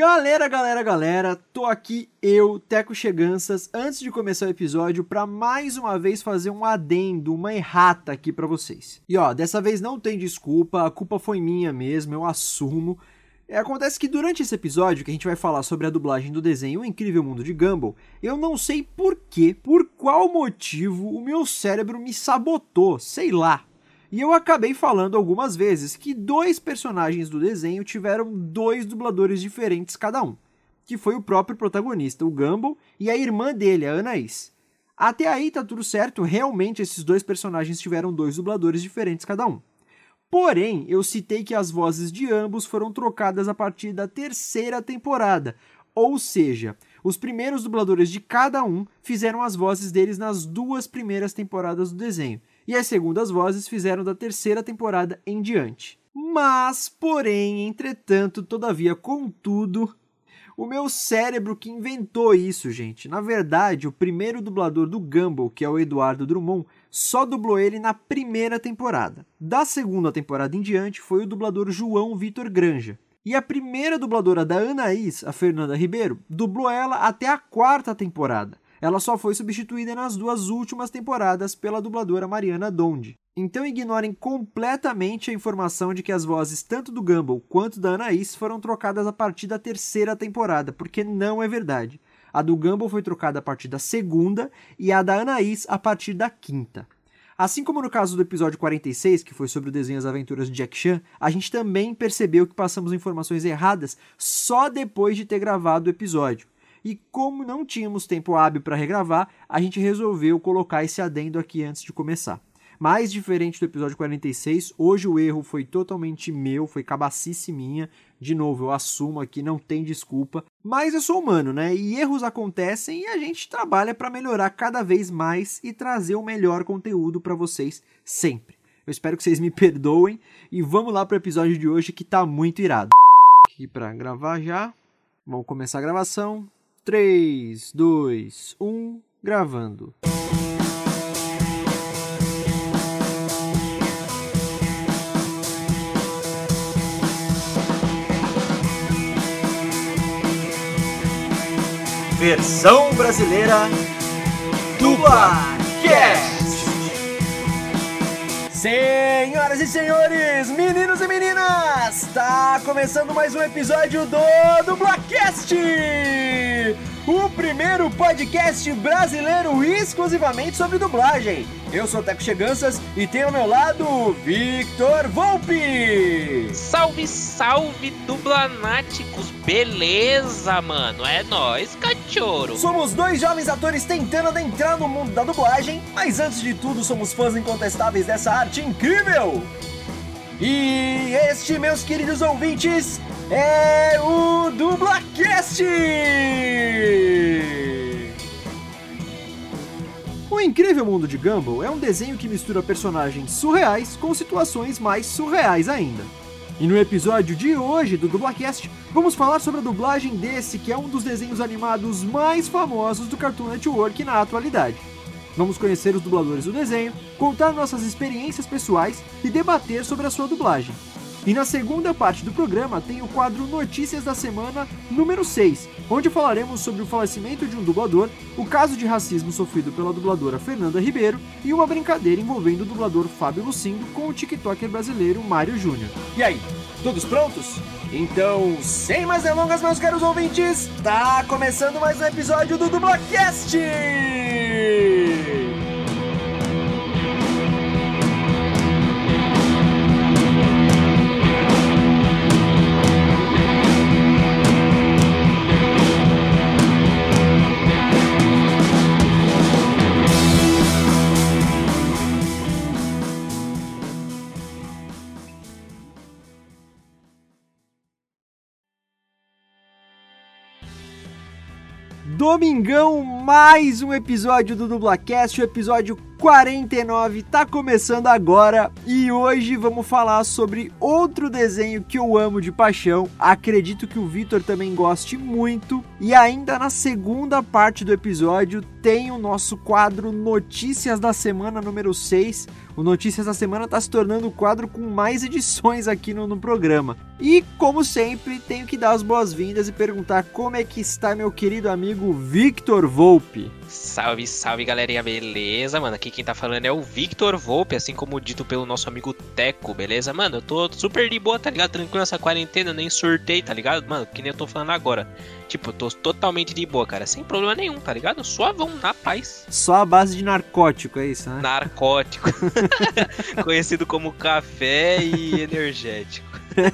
Galera, galera, galera, tô aqui eu, Teco Cheganças, antes de começar o episódio, para mais uma vez fazer um adendo, uma errata aqui para vocês. E ó, dessa vez não tem desculpa, a culpa foi minha mesmo, eu assumo. É, acontece que durante esse episódio, que a gente vai falar sobre a dublagem do desenho O Incrível Mundo de Gumball, eu não sei por que, por qual motivo o meu cérebro me sabotou, sei lá. E eu acabei falando algumas vezes que dois personagens do desenho tiveram dois dubladores diferentes cada um, que foi o próprio protagonista, o Gumball, e a irmã dele, a Anaís. Até aí tá tudo certo, realmente esses dois personagens tiveram dois dubladores diferentes cada um. Porém, eu citei que as vozes de ambos foram trocadas a partir da terceira temporada, ou seja, os primeiros dubladores de cada um fizeram as vozes deles nas duas primeiras temporadas do desenho, e as segundas vozes fizeram da terceira temporada em diante. Mas, porém, entretanto, todavia, contudo, o meu cérebro que inventou isso, gente. Na verdade, o primeiro dublador do Gumball, que é o Eduardo Drummond, só dublou ele na primeira temporada. Da segunda temporada em diante foi o dublador João Vitor Granja. E a primeira dubladora da Anaís, a Fernanda Ribeiro, dublou ela até a quarta temporada ela só foi substituída nas duas últimas temporadas pela dubladora Mariana Donde. Então ignorem completamente a informação de que as vozes tanto do Gumball quanto da Anaís foram trocadas a partir da terceira temporada, porque não é verdade. A do Gumball foi trocada a partir da segunda e a da Anaís a partir da quinta. Assim como no caso do episódio 46, que foi sobre o desenho As Aventuras de Jack Chan, a gente também percebeu que passamos informações erradas só depois de ter gravado o episódio. E como não tínhamos tempo hábil para regravar, a gente resolveu colocar esse adendo aqui antes de começar. Mais diferente do episódio 46, hoje o erro foi totalmente meu, foi cabacice minha. De novo, eu assumo aqui, não tem desculpa. Mas eu sou humano, né? E erros acontecem e a gente trabalha para melhorar cada vez mais e trazer o melhor conteúdo para vocês sempre. Eu espero que vocês me perdoem e vamos lá para o episódio de hoje que tá muito irado. Aqui para gravar já. Vamos começar a gravação. 3, 2, 1, gravando. Versão brasileira Dublacast. Senhoras e senhores, meninos e meninas, está começando mais um episódio do Dublacast! O primeiro podcast brasileiro exclusivamente sobre dublagem. Eu sou o Teco Cheganças e tenho ao meu lado Victor Volpe. Salve, salve, dublanáticos. Beleza, mano. É nós, cachorro. Somos dois jovens atores tentando adentrar no mundo da dublagem, mas antes de tudo somos fãs incontestáveis dessa arte incrível. E este, meus queridos ouvintes, é o DublaCast! O Incrível Mundo de Gumball é um desenho que mistura personagens surreais com situações mais surreais ainda. E no episódio de hoje do Dublacast, vamos falar sobre a dublagem desse que é um dos desenhos animados mais famosos do Cartoon Network na atualidade. Vamos conhecer os dubladores do desenho, contar nossas experiências pessoais e debater sobre a sua dublagem. E na segunda parte do programa tem o quadro Notícias da Semana número 6, onde falaremos sobre o falecimento de um dublador, o caso de racismo sofrido pela dubladora Fernanda Ribeiro e uma brincadeira envolvendo o dublador Fábio Lucindo com o TikToker brasileiro Mário Júnior. E aí, todos prontos? Então, sem mais delongas, meus caros ouvintes, tá começando mais um episódio do Dublacast! Domingão, mais um episódio do Dublacast, o episódio 49 tá começando agora e hoje vamos falar sobre outro desenho que eu amo de paixão. Acredito que o Vitor também goste muito. E ainda na segunda parte do episódio tem o nosso quadro Notícias da Semana número 6. O Notícias da Semana está se tornando o quadro com mais edições aqui no, no programa. E, como sempre, tenho que dar as boas-vindas e perguntar como é que está meu querido amigo Victor Volpe. Salve, salve galerinha, beleza, mano? Aqui quem tá falando é o Victor Volpe, assim como dito pelo nosso amigo Teco, beleza? Mano, eu tô super de boa, tá ligado? Tranquilo nessa quarentena, eu nem surtei, tá ligado? Mano, que nem eu tô falando agora. Tipo, eu tô totalmente de boa, cara, sem problema nenhum, tá ligado? Suavão, na paz. Só a base de narcótico, é isso, né? Narcótico. Conhecido como café e energético.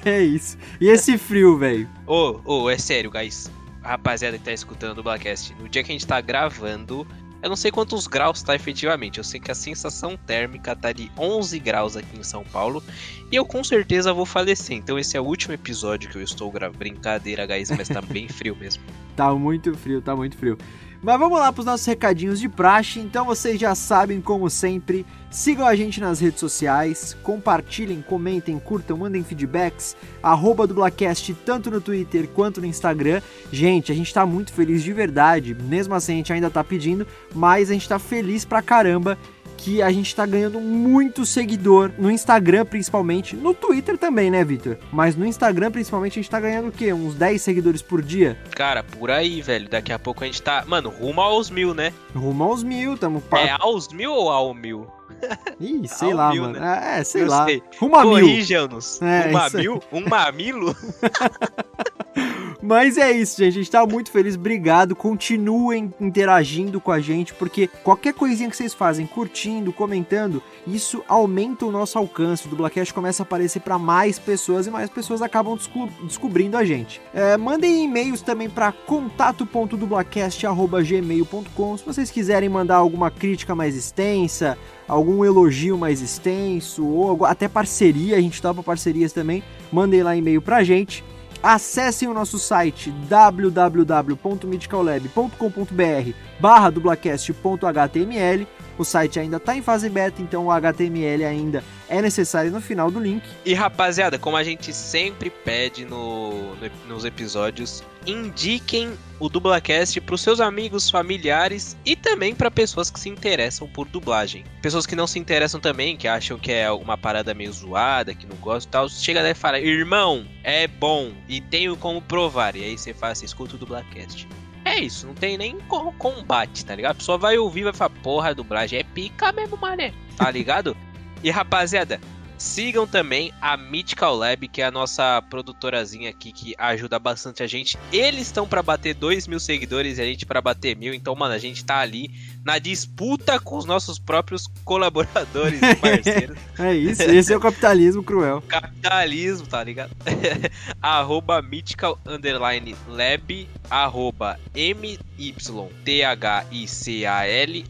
é isso. E esse frio, velho? Ô, oh, oh, é sério, guys. Rapaziada que tá escutando o Blackcast, no dia que a gente tá gravando, eu não sei quantos graus tá efetivamente. Eu sei que a sensação térmica tá de 11 graus aqui em São Paulo. E eu com certeza vou falecer. Então esse é o último episódio que eu estou gravando. Brincadeira, guys, mas tá bem frio mesmo. Tá muito frio, tá muito frio. Mas vamos lá para os nossos recadinhos de praxe. Então vocês já sabem, como sempre, sigam a gente nas redes sociais, compartilhem, comentem, curtam, mandem feedbacks, arroba dublacast tanto no Twitter quanto no Instagram. Gente, a gente está muito feliz de verdade, mesmo assim a gente ainda está pedindo, mas a gente está feliz pra caramba que a gente tá ganhando muito seguidor no Instagram, principalmente. No Twitter também, né, Victor? Mas no Instagram, principalmente, a gente tá ganhando o quê? Uns 10 seguidores por dia? Cara, por aí, velho. Daqui a pouco a gente tá. Mano, rumo aos mil, né? Rumo aos mil, tamo. É aos mil ou ao mil? Ih, sei ao lá, mil, mano. Né? É, sei Eu lá. Sei. Rumo a mil. Corrija-nos. É, Rumo a mil? Um mamilo? Mas é isso, gente. A gente tá muito feliz. Obrigado. Continuem interagindo com a gente, porque qualquer coisinha que vocês fazem, curtindo, comentando, isso aumenta o nosso alcance. O Dublacast começa a aparecer para mais pessoas e mais pessoas acabam desco descobrindo a gente. É, mandem e-mails também para contato.dublacast.gmail.com se vocês quiserem mandar alguma crítica mais extensa, algum elogio mais extenso, ou até parceria, a gente topa parcerias também. Mandem lá e-mail pra gente. Acessem o nosso site www.mythicallab.com.br barra dublacast.html o site ainda está em fase beta, então o HTML ainda é necessário no final do link. E rapaziada, como a gente sempre pede no, no nos episódios, indiquem o Dublacast para os seus amigos, familiares e também para pessoas que se interessam por dublagem. Pessoas que não se interessam também, que acham que é uma parada meio zoada, que não gostam e tal, chega daí e fala: irmão, é bom e tenho como provar. E aí você fala assim: escuta o Dublacast. É isso, não tem nem combate, tá ligado? A pessoa vai ouvir e vai falar, porra, a dublagem é pica mesmo, mané. Tá ligado? e rapaziada, Sigam também a Mythical Lab, que é a nossa produtorazinha aqui que ajuda bastante a gente. Eles estão para bater 2 mil seguidores e a gente para bater mil. Então, mano, a gente tá ali na disputa com os nossos próprios colaboradores e parceiros. é isso, esse é o capitalismo cruel. Capitalismo, tá ligado? arroba Mythical Underline Lab, arroba M-Y-T-H-I-C-A-L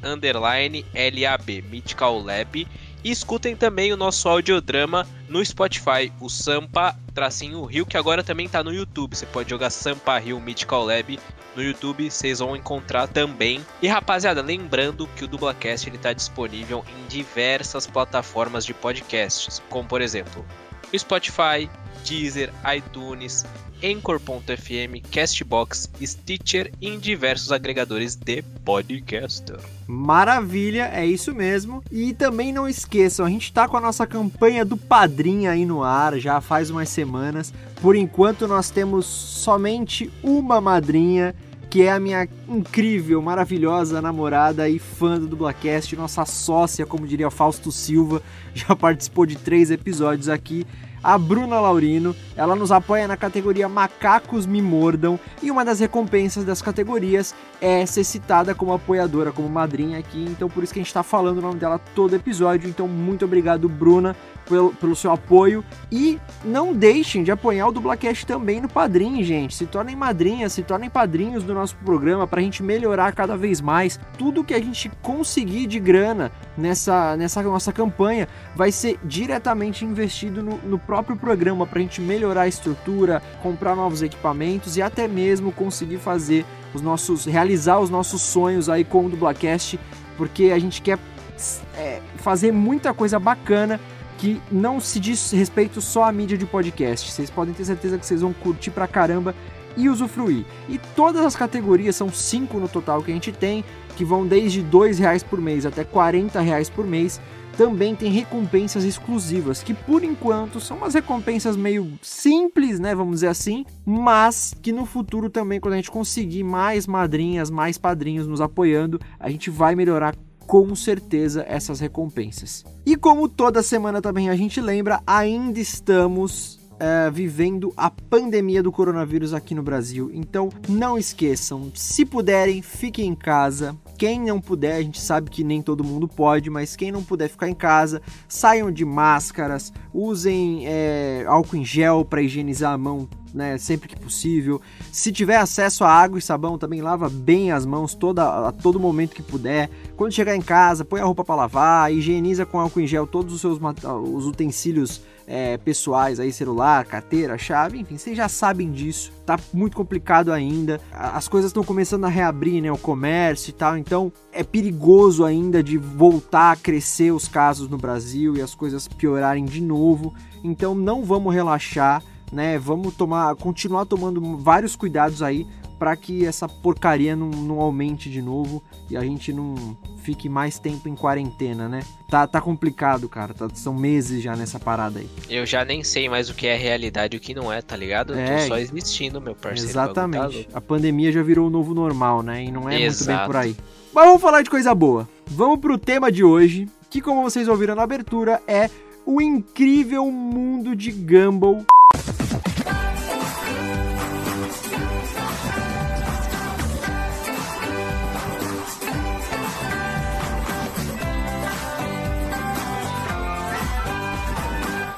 Underline L-A-B, Mythical Lab. E escutem também o nosso audiodrama no Spotify, o Sampa Tracinho Rio, que agora também tá no YouTube. Você pode jogar Sampa Rio Mythical Lab no YouTube, vocês vão encontrar também. E rapaziada, lembrando que o Dublacast ele tá disponível em diversas plataformas de podcasts, como por exemplo, o Spotify, Deezer, iTunes, Anchor.fm, Castbox, Stitcher e em diversos agregadores de podcaster. Maravilha, é isso mesmo. E também não esqueçam, a gente tá com a nossa campanha do Padrinho aí no ar já faz umas semanas. Por enquanto nós temos somente uma madrinha que é a minha incrível, maravilhosa namorada e fã do Dublacast, nossa sócia, como diria Fausto Silva, já participou de três episódios aqui a Bruna Laurino. Ela nos apoia na categoria Macacos Me Mordam e uma das recompensas das categorias é ser citada como apoiadora, como madrinha aqui. Então por isso que a gente está falando o nome dela todo episódio. Então muito obrigado, Bruna, pelo, pelo seu apoio. E não deixem de apoiar o Dublacast também no Padrim, gente. Se tornem madrinhas, se tornem padrinhos do nosso programa para a gente melhorar cada vez mais. Tudo que a gente conseguir de grana nessa, nessa nossa campanha vai ser diretamente investido no, no próprio programa para a gente melhorar a estrutura, comprar novos equipamentos e até mesmo conseguir fazer os nossos, realizar os nossos sonhos aí com o Dublacast, porque a gente quer é, fazer muita coisa bacana que não se diz respeito só à mídia de podcast. Vocês podem ter certeza que vocês vão curtir pra caramba e usufruir. E todas as categorias, são cinco no total que a gente tem, que vão desde R$ reais por mês até R$ reais por mês, também tem recompensas exclusivas, que por enquanto são umas recompensas meio simples, né, vamos dizer assim, mas que no futuro também, quando a gente conseguir mais madrinhas, mais padrinhos nos apoiando, a gente vai melhorar com certeza essas recompensas. E como toda semana também a gente lembra, ainda estamos é, vivendo a pandemia do coronavírus aqui no Brasil. Então não esqueçam, se puderem, fiquem em casa. Quem não puder, a gente sabe que nem todo mundo pode, mas quem não puder ficar em casa, saiam de máscaras, usem é, álcool em gel para higienizar a mão né, sempre que possível. Se tiver acesso a água e sabão, também lava bem as mãos toda, a todo momento que puder. Quando chegar em casa, põe a roupa para lavar, higieniza com álcool em gel todos os seus os utensílios é, pessoais aí, celular, carteira, chave, enfim, vocês já sabem disso. Tá muito complicado ainda. As coisas estão começando a reabrir, né, o comércio e tal, então é perigoso ainda de voltar a crescer os casos no Brasil e as coisas piorarem de novo. Então não vamos relaxar, né? Vamos tomar, continuar tomando vários cuidados aí para que essa porcaria não, não aumente de novo e a gente não fique mais tempo em quarentena, né? Tá, tá complicado, cara. Tá, são meses já nessa parada aí. Eu já nem sei mais o que é realidade e o que não é, tá ligado? Eu é, tô só existindo, meu parceiro. Exatamente. Tá a pandemia já virou o novo normal, né? E não é Exato. muito bem por aí. Mas vamos falar de coisa boa. Vamos pro tema de hoje, que como vocês ouviram na abertura, é o incrível mundo de Gumball.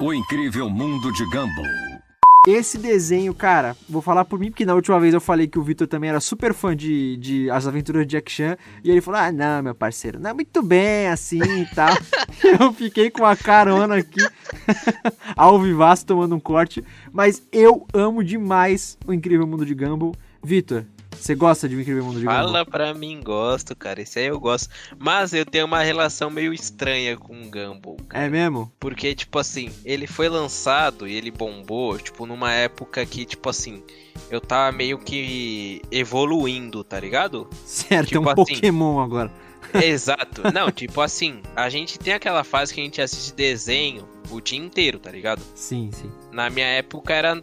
O incrível mundo de Gumball. Esse desenho, cara, vou falar por mim, porque na última vez eu falei que o Vitor também era super fã de, de As Aventuras de Jack Chan, e ele falou: Ah, não, meu parceiro, não é muito bem assim e tal. eu fiquei com a carona aqui, ao vivaço, tomando um corte, mas eu amo demais o Incrível Mundo de Gumball. Vitor, você gosta de O Incrível Mundo de Gumball? Fala pra mim, gosto, cara. Esse aí eu gosto. Mas eu tenho uma relação meio estranha com o Gumball. Cara. É mesmo? Porque, tipo assim, ele foi lançado e ele bombou, tipo, numa época que, tipo assim, eu tava meio que evoluindo, tá ligado? Certo, tipo é um assim, Pokémon agora. Exato. Não, tipo assim, a gente tem aquela fase que a gente assiste desenho o dia inteiro, tá ligado? Sim, sim. Na minha época era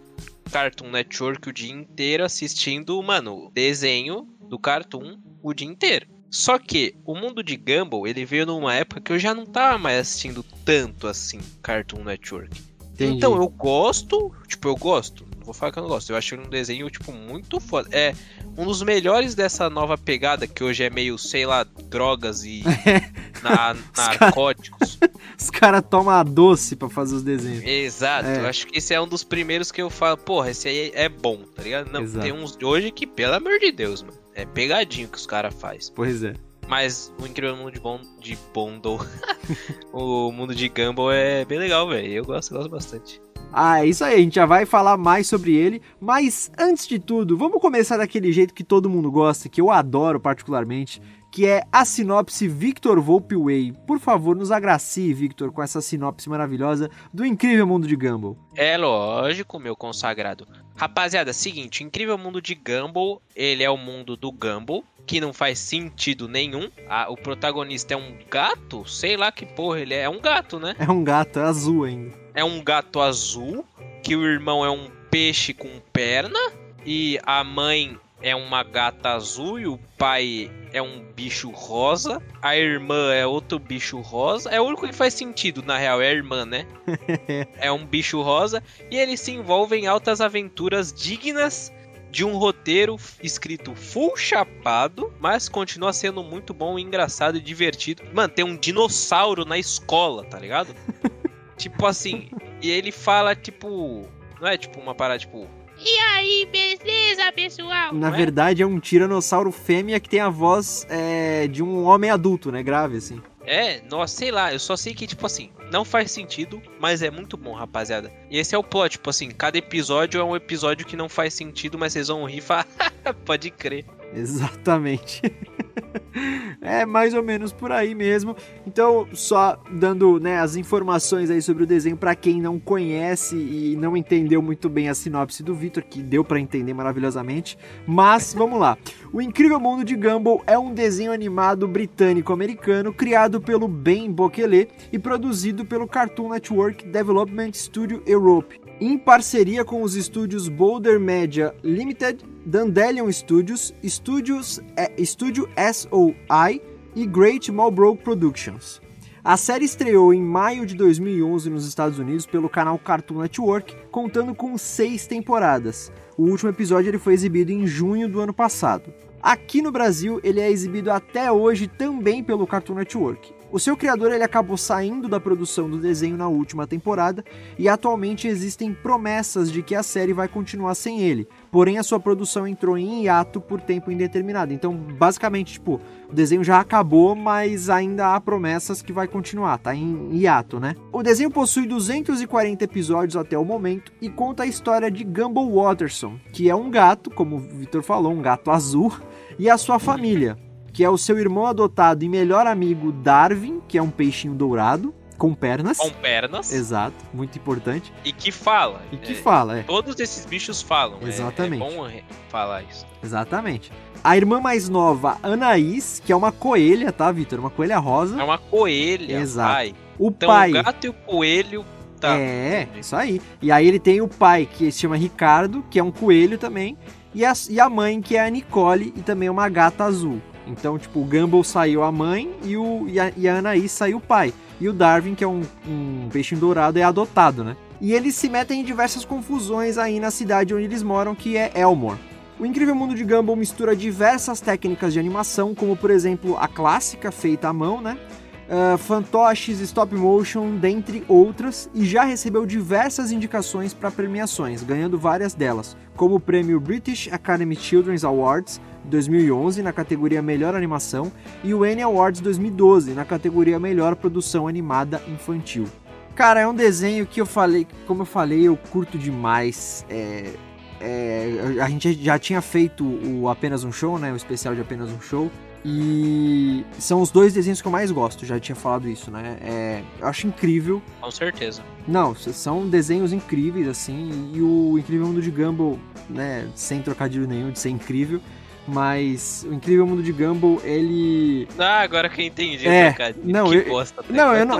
Cartoon Network o dia inteiro assistindo, mano, desenho do Cartoon o dia inteiro. Só que o mundo de Gumball, ele veio numa época que eu já não tava mais assistindo tanto assim Cartoon Network. Entendi. Então eu gosto, tipo, eu gosto. Não vou falar que eu não gosto. Eu acho um desenho, tipo, muito foda. É um dos melhores dessa nova pegada, que hoje é meio, sei lá, drogas e na, narcóticos. Os caras tomam doce para fazer os desenhos. Exato, é. eu acho que esse é um dos primeiros que eu falo, porra, esse aí é bom, tá ligado? Não, Exato. tem uns de hoje que, pelo amor de Deus, mano, é pegadinho que os caras fazem. Pois é. Mas o Incrível Mundo de, bon de Bondol, o mundo de Gumball é bem legal, velho. Eu gosto, gosto bastante. Ah, é isso aí, a gente já vai falar mais sobre ele, mas antes de tudo, vamos começar daquele jeito que todo mundo gosta, que eu adoro particularmente, que é a sinopse Victor Volpe Way. Por favor, nos agracie, Victor, com essa sinopse maravilhosa do incrível mundo de Gumball. É lógico, meu consagrado. Rapaziada, seguinte, o incrível mundo de Gumball, ele é o mundo do Gumball, que não faz sentido nenhum. Ah, o protagonista é um gato? Sei lá que porra, ele é, é um gato, né? É um gato, é azul ainda. É um gato azul, que o irmão é um peixe com perna, e a mãe é uma gata azul e o pai é um bicho rosa. A irmã é outro bicho rosa. É o único que faz sentido, na real, é a irmã, né? é um bicho rosa. E eles se envolvem em altas aventuras dignas de um roteiro escrito full chapado, mas continua sendo muito bom, engraçado e divertido. Mano, tem um dinossauro na escola, tá ligado? tipo assim, e ele fala, tipo. Não é tipo uma parada, tipo e aí, beleza, pessoal? Na Ué? verdade, é um tiranossauro fêmea que tem a voz é, de um homem adulto, né? Grave, assim. É, nossa, sei lá, eu só sei que, tipo assim, não faz sentido, mas é muito bom, rapaziada. E esse é o plot, tipo assim, cada episódio é um episódio que não faz sentido, mas vocês vão rir e falar, pode crer. Exatamente. é mais ou menos por aí mesmo. Então, só dando né, as informações aí sobre o desenho para quem não conhece e não entendeu muito bem a sinopse do Victor, que deu para entender maravilhosamente. Mas vamos lá. O Incrível Mundo de Gumball é um desenho animado britânico-americano criado pelo Ben Bokele e produzido pelo Cartoon Network Development Studio Europe em parceria com os estúdios Boulder Media Limited, Dandelion Studios, Studios é, Studio SOI e Great Marlborough Productions. A série estreou em maio de 2011 nos Estados Unidos pelo canal Cartoon Network, contando com seis temporadas. O último episódio ele foi exibido em junho do ano passado. Aqui no Brasil, ele é exibido até hoje também pelo Cartoon Network. O seu criador ele acabou saindo da produção do desenho na última temporada e atualmente existem promessas de que a série vai continuar sem ele. Porém, a sua produção entrou em hiato por tempo indeterminado. Então, basicamente, tipo, o desenho já acabou, mas ainda há promessas que vai continuar, tá em hiato, né? O desenho possui 240 episódios até o momento e conta a história de Gumball Watterson, que é um gato, como o Victor falou, um gato azul, e a sua família que é o seu irmão adotado e melhor amigo Darwin, que é um peixinho dourado. Com pernas. Com pernas. Exato, muito importante. E que fala. E que é, fala, é. Todos esses bichos falam. Exatamente. É, é bom falar isso. Exatamente. A irmã mais nova, Anaís, que é uma coelha, tá, Vitor? Uma coelha rosa. É uma coelha, Exato. pai. O então, pai. O gato e o coelho. Tá. É, isso aí. E aí ele tem o pai, que se chama Ricardo, que é um coelho também. E a, e a mãe, que é a Nicole, e também uma gata azul. Então, tipo, o Gumball saiu a mãe e, o, e, a, e a saiu o pai. E o Darwin, que é um, um peixinho dourado, é adotado, né? E eles se metem em diversas confusões aí na cidade onde eles moram, que é Elmore. O Incrível Mundo de Gumball mistura diversas técnicas de animação, como por exemplo a clássica feita à mão, né? Uh, fantoches, stop motion, dentre outras, e já recebeu diversas indicações para premiações, ganhando várias delas, como o prêmio British Academy Children's Awards, 2011 na categoria Melhor Animação e o Annie Awards 2012 na categoria Melhor Produção Animada Infantil. Cara, é um desenho que eu falei, como eu falei, eu curto demais. É, é, a gente já tinha feito o Apenas um Show, né? O especial de Apenas um Show. E são os dois desenhos que eu mais gosto, já tinha falado isso, né? É, eu acho incrível. Com certeza. Não, são desenhos incríveis, assim, e o Incrível Mundo de Gumball, né, sem trocadilho nenhum de ser incrível, mas o Incrível Mundo de Gumball, ele. Ah, agora que eu entendi. É, não, que eu, bosta, não, eu não,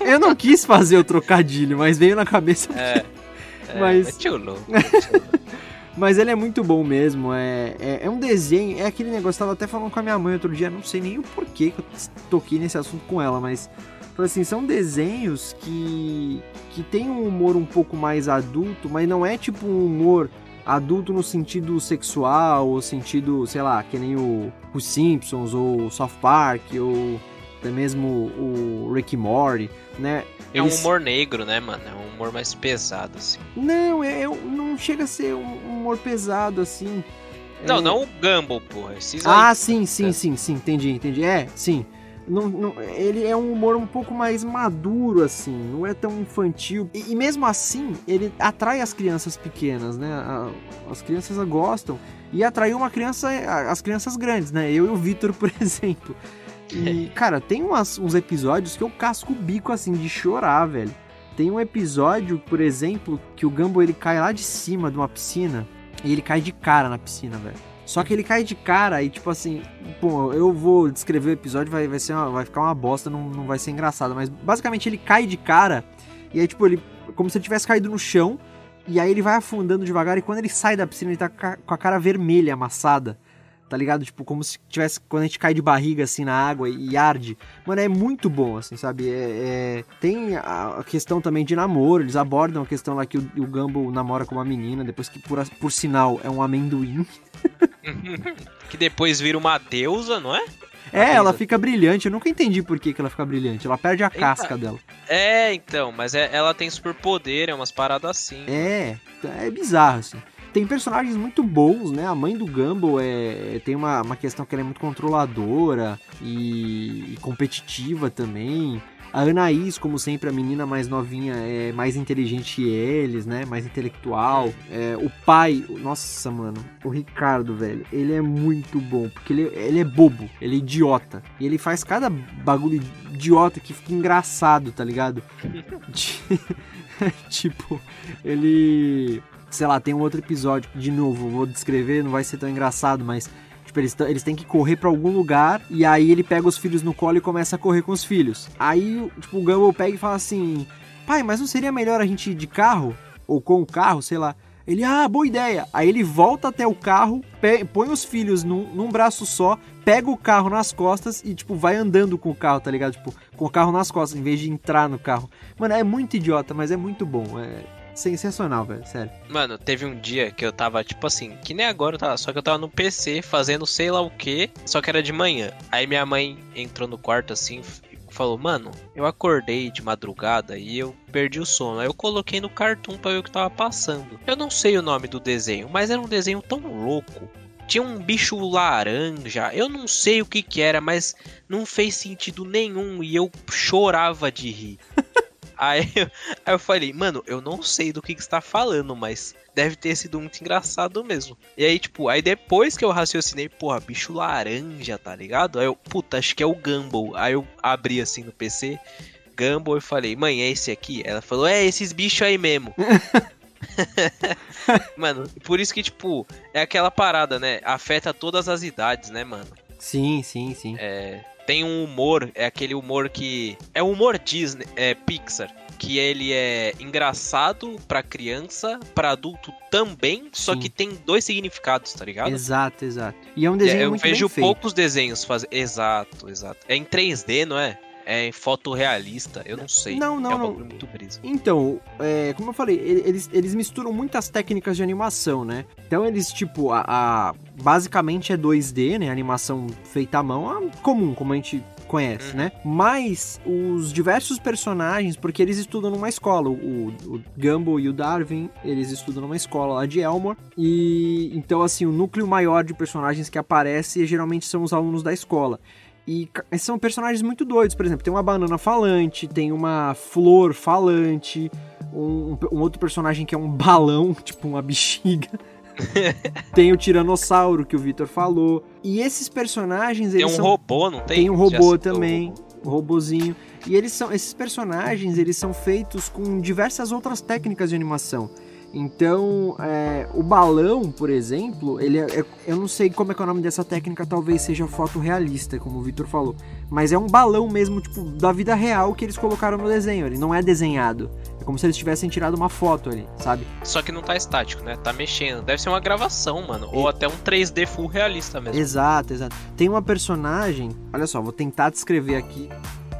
eu não quis fazer o trocadilho, mas veio na cabeça. É. é mas. É chulo. mas ele é muito bom mesmo. É, é, é, um desenho. É aquele negócio. Eu tava até falando com a minha mãe outro dia. Não sei nem o porquê que eu toquei nesse assunto com ela, mas. Assim, são desenhos que, que tem um humor um pouco mais adulto, mas não é tipo um humor adulto no sentido sexual, ou sentido, sei lá, que nem o, os Simpsons, ou o South Park, ou até mesmo o Rick Morty, né? É um humor negro, né, mano? É um humor mais pesado, assim. Não, é, é não chega a ser um humor pesado, assim. Não, é... não o Gumball, porra. Esses ah, aí, sim, sim, é. sim, sim, entendi, entendi. É, sim. Não, não, ele é um humor um pouco mais maduro, assim, não é tão infantil. E, e mesmo assim, ele atrai as crianças pequenas, né? as crianças gostam. E atraiu uma criança, as crianças grandes, né? Eu e o Vitor, por exemplo. E, cara, tem umas, uns episódios que eu casco o bico, assim, de chorar, velho. Tem um episódio, por exemplo, que o Gumball ele cai lá de cima de uma piscina e ele cai de cara na piscina, velho. Só que ele cai de cara e, tipo assim, pô, eu vou descrever o episódio, vai, vai, ser uma, vai ficar uma bosta, não, não vai ser engraçado. Mas basicamente ele cai de cara e aí, tipo, ele. Como se ele tivesse caído no chão. E aí ele vai afundando devagar e quando ele sai da piscina, ele tá com a cara vermelha, amassada tá ligado? Tipo, como se tivesse quando a gente cai de barriga assim na água e arde. Mano, é muito bom, assim, sabe? É, é... Tem a questão também de namoro, eles abordam a questão lá que o, o Gumball namora com uma menina, depois que, por, por sinal, é um amendoim. que depois vira uma deusa, não é? É, ela fica brilhante. Eu nunca entendi por que, que ela fica brilhante. Ela perde a Eita. casca dela. É, então, mas é, ela tem superpoder, é umas paradas assim. É, é bizarro, assim. Tem personagens muito bons, né? A mãe do Gumball é, tem uma, uma questão que ela é muito controladora e, e competitiva também. A Anaís, como sempre, a menina mais novinha, é mais inteligente que eles, né? Mais intelectual. É, o pai, nossa, mano, o Ricardo, velho, ele é muito bom, porque ele, ele é bobo, ele é idiota. E ele faz cada bagulho idiota que fica engraçado, tá ligado? tipo, ele. Sei lá, tem um outro episódio, de novo, vou descrever, não vai ser tão engraçado, mas Tipo, eles, eles têm que correr para algum lugar e aí ele pega os filhos no colo e começa a correr com os filhos. Aí, tipo, o Gumball pega e fala assim: Pai, mas não seria melhor a gente ir de carro? Ou com o carro, sei lá. Ele, ah, boa ideia. Aí ele volta até o carro, põe os filhos num, num, braço só, pega o carro nas costas e, tipo, vai andando com o carro, tá ligado? Tipo, com o carro nas costas, em vez de entrar no carro. Mano, é muito idiota, mas é muito bom. É, sensacional, velho, sério. Mano, teve um dia que eu tava, tipo assim, que nem agora, tá? Só que eu tava no PC fazendo sei lá o que, só que era de manhã. Aí minha mãe entrou no quarto assim falou, mano, eu acordei de madrugada e eu perdi o sono. Aí eu coloquei no cartoon pra ver o que tava passando. Eu não sei o nome do desenho, mas era um desenho tão louco. Tinha um bicho laranja, eu não sei o que que era, mas não fez sentido nenhum e eu chorava de rir. Aí, aí eu falei, mano, eu não sei do que, que você tá falando, mas deve ter sido muito engraçado mesmo. E aí, tipo, aí depois que eu raciocinei, porra, bicho laranja, tá ligado? Aí eu, puta, acho que é o Gumball. Aí eu abri assim no PC, Gumball, e falei, mãe, é esse aqui? Ela falou, é esses bichos aí mesmo. mano, por isso que, tipo, é aquela parada, né? Afeta todas as idades, né, mano? Sim, sim, sim. É, tem um humor, é aquele humor que. É o humor Disney, é Pixar. Que ele é engraçado pra criança, pra adulto também, só Sim. que tem dois significados, tá ligado? Exato, exato. E é um desenho é, eu muito vejo poucos desenhos fazer. Exato, exato. É em 3D, não é? É fotorrealista, eu não sei. Não, não, é um não. muito brisa. Então, é, como eu falei, eles, eles misturam muitas técnicas de animação, né? Então eles, tipo, a, a basicamente é 2D, né? Animação feita à mão, comum, como a gente conhece, uhum. né? Mas os diversos personagens, porque eles estudam numa escola, o, o Gumball e o Darwin, eles estudam numa escola lá de Elmore, e então assim, o núcleo maior de personagens que aparece geralmente são os alunos da escola. E são personagens muito doidos. Por exemplo, tem uma banana falante, tem uma flor falante, um, um outro personagem que é um balão, tipo uma bexiga. tem o Tiranossauro que o Victor falou. E esses personagens. Tem um são... robô, não tem? Tem um robô também. Um robozinho. E eles são. Esses personagens, eles são feitos com diversas outras técnicas de animação. Então, é, o balão, por exemplo, ele é, é, eu não sei como é que é o nome dessa técnica, talvez seja fotorrealista, como o Victor falou, mas é um balão mesmo, tipo, da vida real que eles colocaram no desenho, ele não é desenhado. É como se eles tivessem tirado uma foto ali, sabe? Só que não tá estático, né? Tá mexendo. Deve ser uma gravação, mano. Ou até um 3D full realista mesmo. Exato, exato. Tem uma personagem, olha só, vou tentar descrever aqui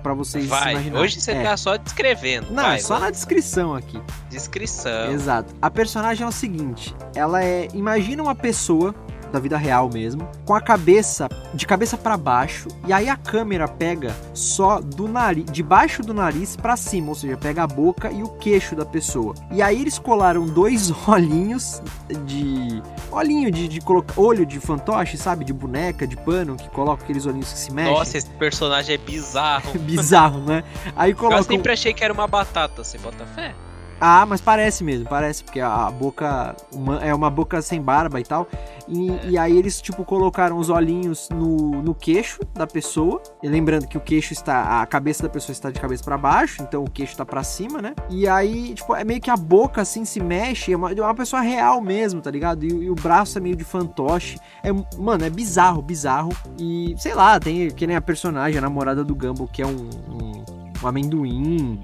para vocês vai. imaginarem. Hoje você é. tá só descrevendo. Não, vai, só na descrição aqui. Descrição. Exato. A personagem é o seguinte, ela é, imagina uma pessoa da vida real mesmo, com a cabeça de cabeça para baixo, e aí a câmera pega só do nariz, de baixo do nariz para cima, ou seja, pega a boca e o queixo da pessoa. E aí eles colaram dois olhinhos de olhinho de, de colocar olho de fantoche, sabe, de boneca, de pano, que coloca aqueles olhinhos que se mexem. Nossa, esse personagem é bizarro. bizarro, né? Aí coloca Eu sempre achei que era uma batata, você bota fé? Ah, mas parece mesmo, parece, porque a boca uma, é uma boca sem barba e tal. E, e, aí eles, tipo, colocaram os olhinhos no, no queixo da pessoa. E lembrando que o queixo está. A cabeça da pessoa está de cabeça para baixo, então o queixo tá para cima, né? E aí, tipo, é meio que a boca assim se mexe. É uma, é uma pessoa real mesmo, tá ligado? E, e, o braço é meio de fantoche. É, mano, é bizarro, bizarro. E sei lá, tem que nem a personagem, a namorada do Gumball, que é um, um, um amendoim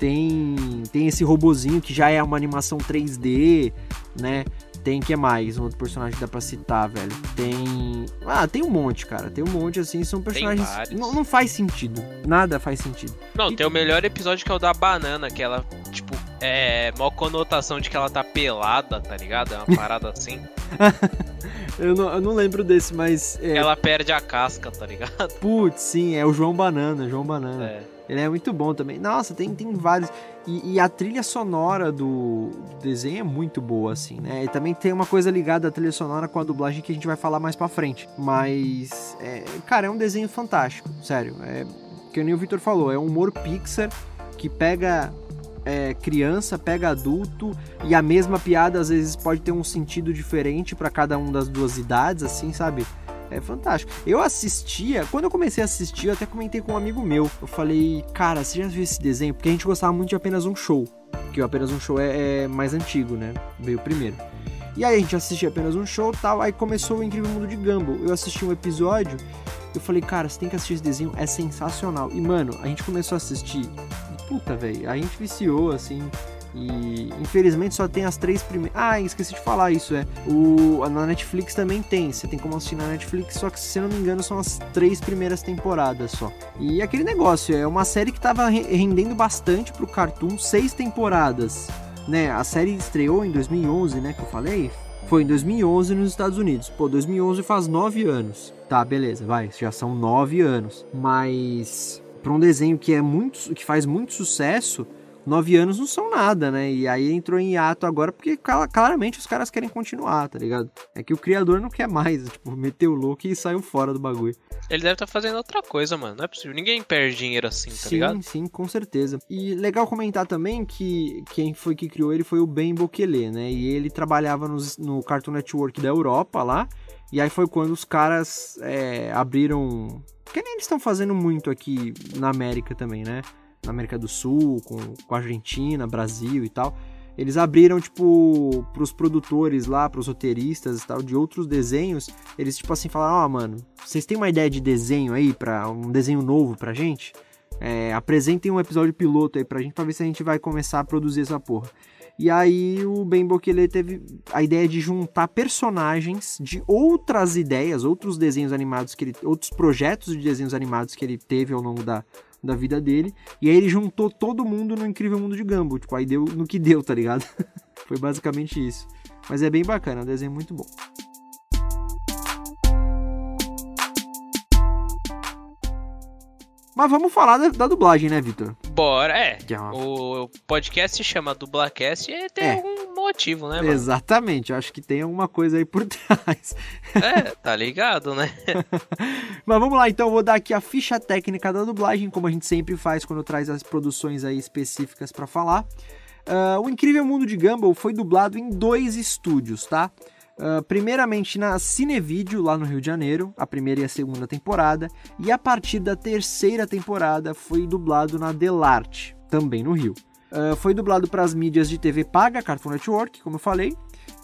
tem tem esse robozinho que já é uma animação 3D, né? Tem que mais? Um outro personagem que dá pra citar, velho. Tem. Ah, tem um monte, cara. Tem um monte, assim. São personagens. Não, não faz sentido. Nada faz sentido. Não, e... tem o melhor episódio que é o da banana, que ela, tipo, é. Mó conotação de que ela tá pelada, tá ligado? É uma parada assim. eu, não, eu não lembro desse, mas. É... Ela perde a casca, tá ligado? Putz, sim, é o João Banana, João Banana. É. Ele é muito bom também. Nossa, tem, tem vários. E, e, a trilha sonora do desenho é muito boa, assim, né? E também tem uma coisa ligada à trilha sonora com a dublagem que a gente vai falar mais pra frente. Mas, é, cara, é um desenho fantástico, sério. É que nem o Victor falou, é um humor Pixar que pega é, criança, pega adulto e a mesma piada às vezes pode ter um sentido diferente para cada um das duas idades, assim, sabe? É fantástico. Eu assistia, quando eu comecei a assistir, eu até comentei com um amigo meu. Eu falei, cara, você já viu esse desenho? Porque a gente gostava muito de apenas um show. Que o apenas um show é, é mais antigo, né? Veio primeiro. E aí a gente assistia apenas um show tal. Aí começou o Incrível Mundo de Gumball. Eu assisti um episódio. Eu falei, cara, você tem que assistir esse desenho, é sensacional. E, mano, a gente começou a assistir. Puta, velho, a gente viciou, assim. E infelizmente só tem as três primeiras. Ah, esqueci de falar isso, é. O, na Netflix também tem. Você tem como assistir na Netflix, só que se eu não me engano são as três primeiras temporadas só. E aquele negócio, é uma série que tava rendendo bastante pro Cartoon, seis temporadas. Né, a série estreou em 2011, né, que eu falei. Foi em 2011 nos Estados Unidos. Pô, 2011 faz nove anos. Tá, beleza, vai, já são nove anos. Mas para um desenho que é muito, que faz muito sucesso, nove anos não são nada, né? E aí entrou em hiato agora porque claramente os caras querem continuar, tá ligado? É que o criador não quer mais, tipo, meteu o louco e saiu fora do bagulho. Ele deve estar tá fazendo outra coisa, mano. Não é possível. Ninguém perde dinheiro assim, tá sim, ligado? Sim, sim, com certeza. E legal comentar também que quem foi que criou ele foi o Ben Bokele, né? E ele trabalhava nos, no Cartoon Network da Europa lá. E aí foi quando os caras é, abriram. Que nem eles estão fazendo muito aqui na América também, né? Na América do Sul, com, com a Argentina, Brasil e tal. Eles abriram, tipo, pros produtores lá, pros roteiristas e tal, de outros desenhos. Eles, tipo assim, falaram: Ó, oh, mano, vocês têm uma ideia de desenho aí, para um desenho novo pra gente? É, apresentem um episódio piloto aí pra gente, pra ver se a gente vai começar a produzir essa porra. E aí o Ben Bokele teve a ideia de juntar personagens de outras ideias, outros desenhos animados que ele, outros projetos de desenhos animados que ele teve ao longo da, da vida dele. E aí ele juntou todo mundo no Incrível Mundo de Gumball. Tipo, aí deu no que deu, tá ligado? Foi basicamente isso. Mas é bem bacana, é um desenho muito bom. Mas vamos falar da, da dublagem, né, Vitor? Bora, é. é uma... O podcast se chama Dublacast e tem é. algum motivo, né, mano? Exatamente, acho que tem alguma coisa aí por trás. É, tá ligado, né? Mas vamos lá, então, eu vou dar aqui a ficha técnica da dublagem, como a gente sempre faz quando traz as produções aí específicas para falar. Uh, o Incrível Mundo de Gumball foi dublado em dois estúdios, tá? Uh, primeiramente na Cinevídeo, lá no Rio de Janeiro, a primeira e a segunda temporada, e a partir da terceira temporada foi dublado na Delarte, também no Rio. Uh, foi dublado para as mídias de TV paga, Cartoon Network, como eu falei,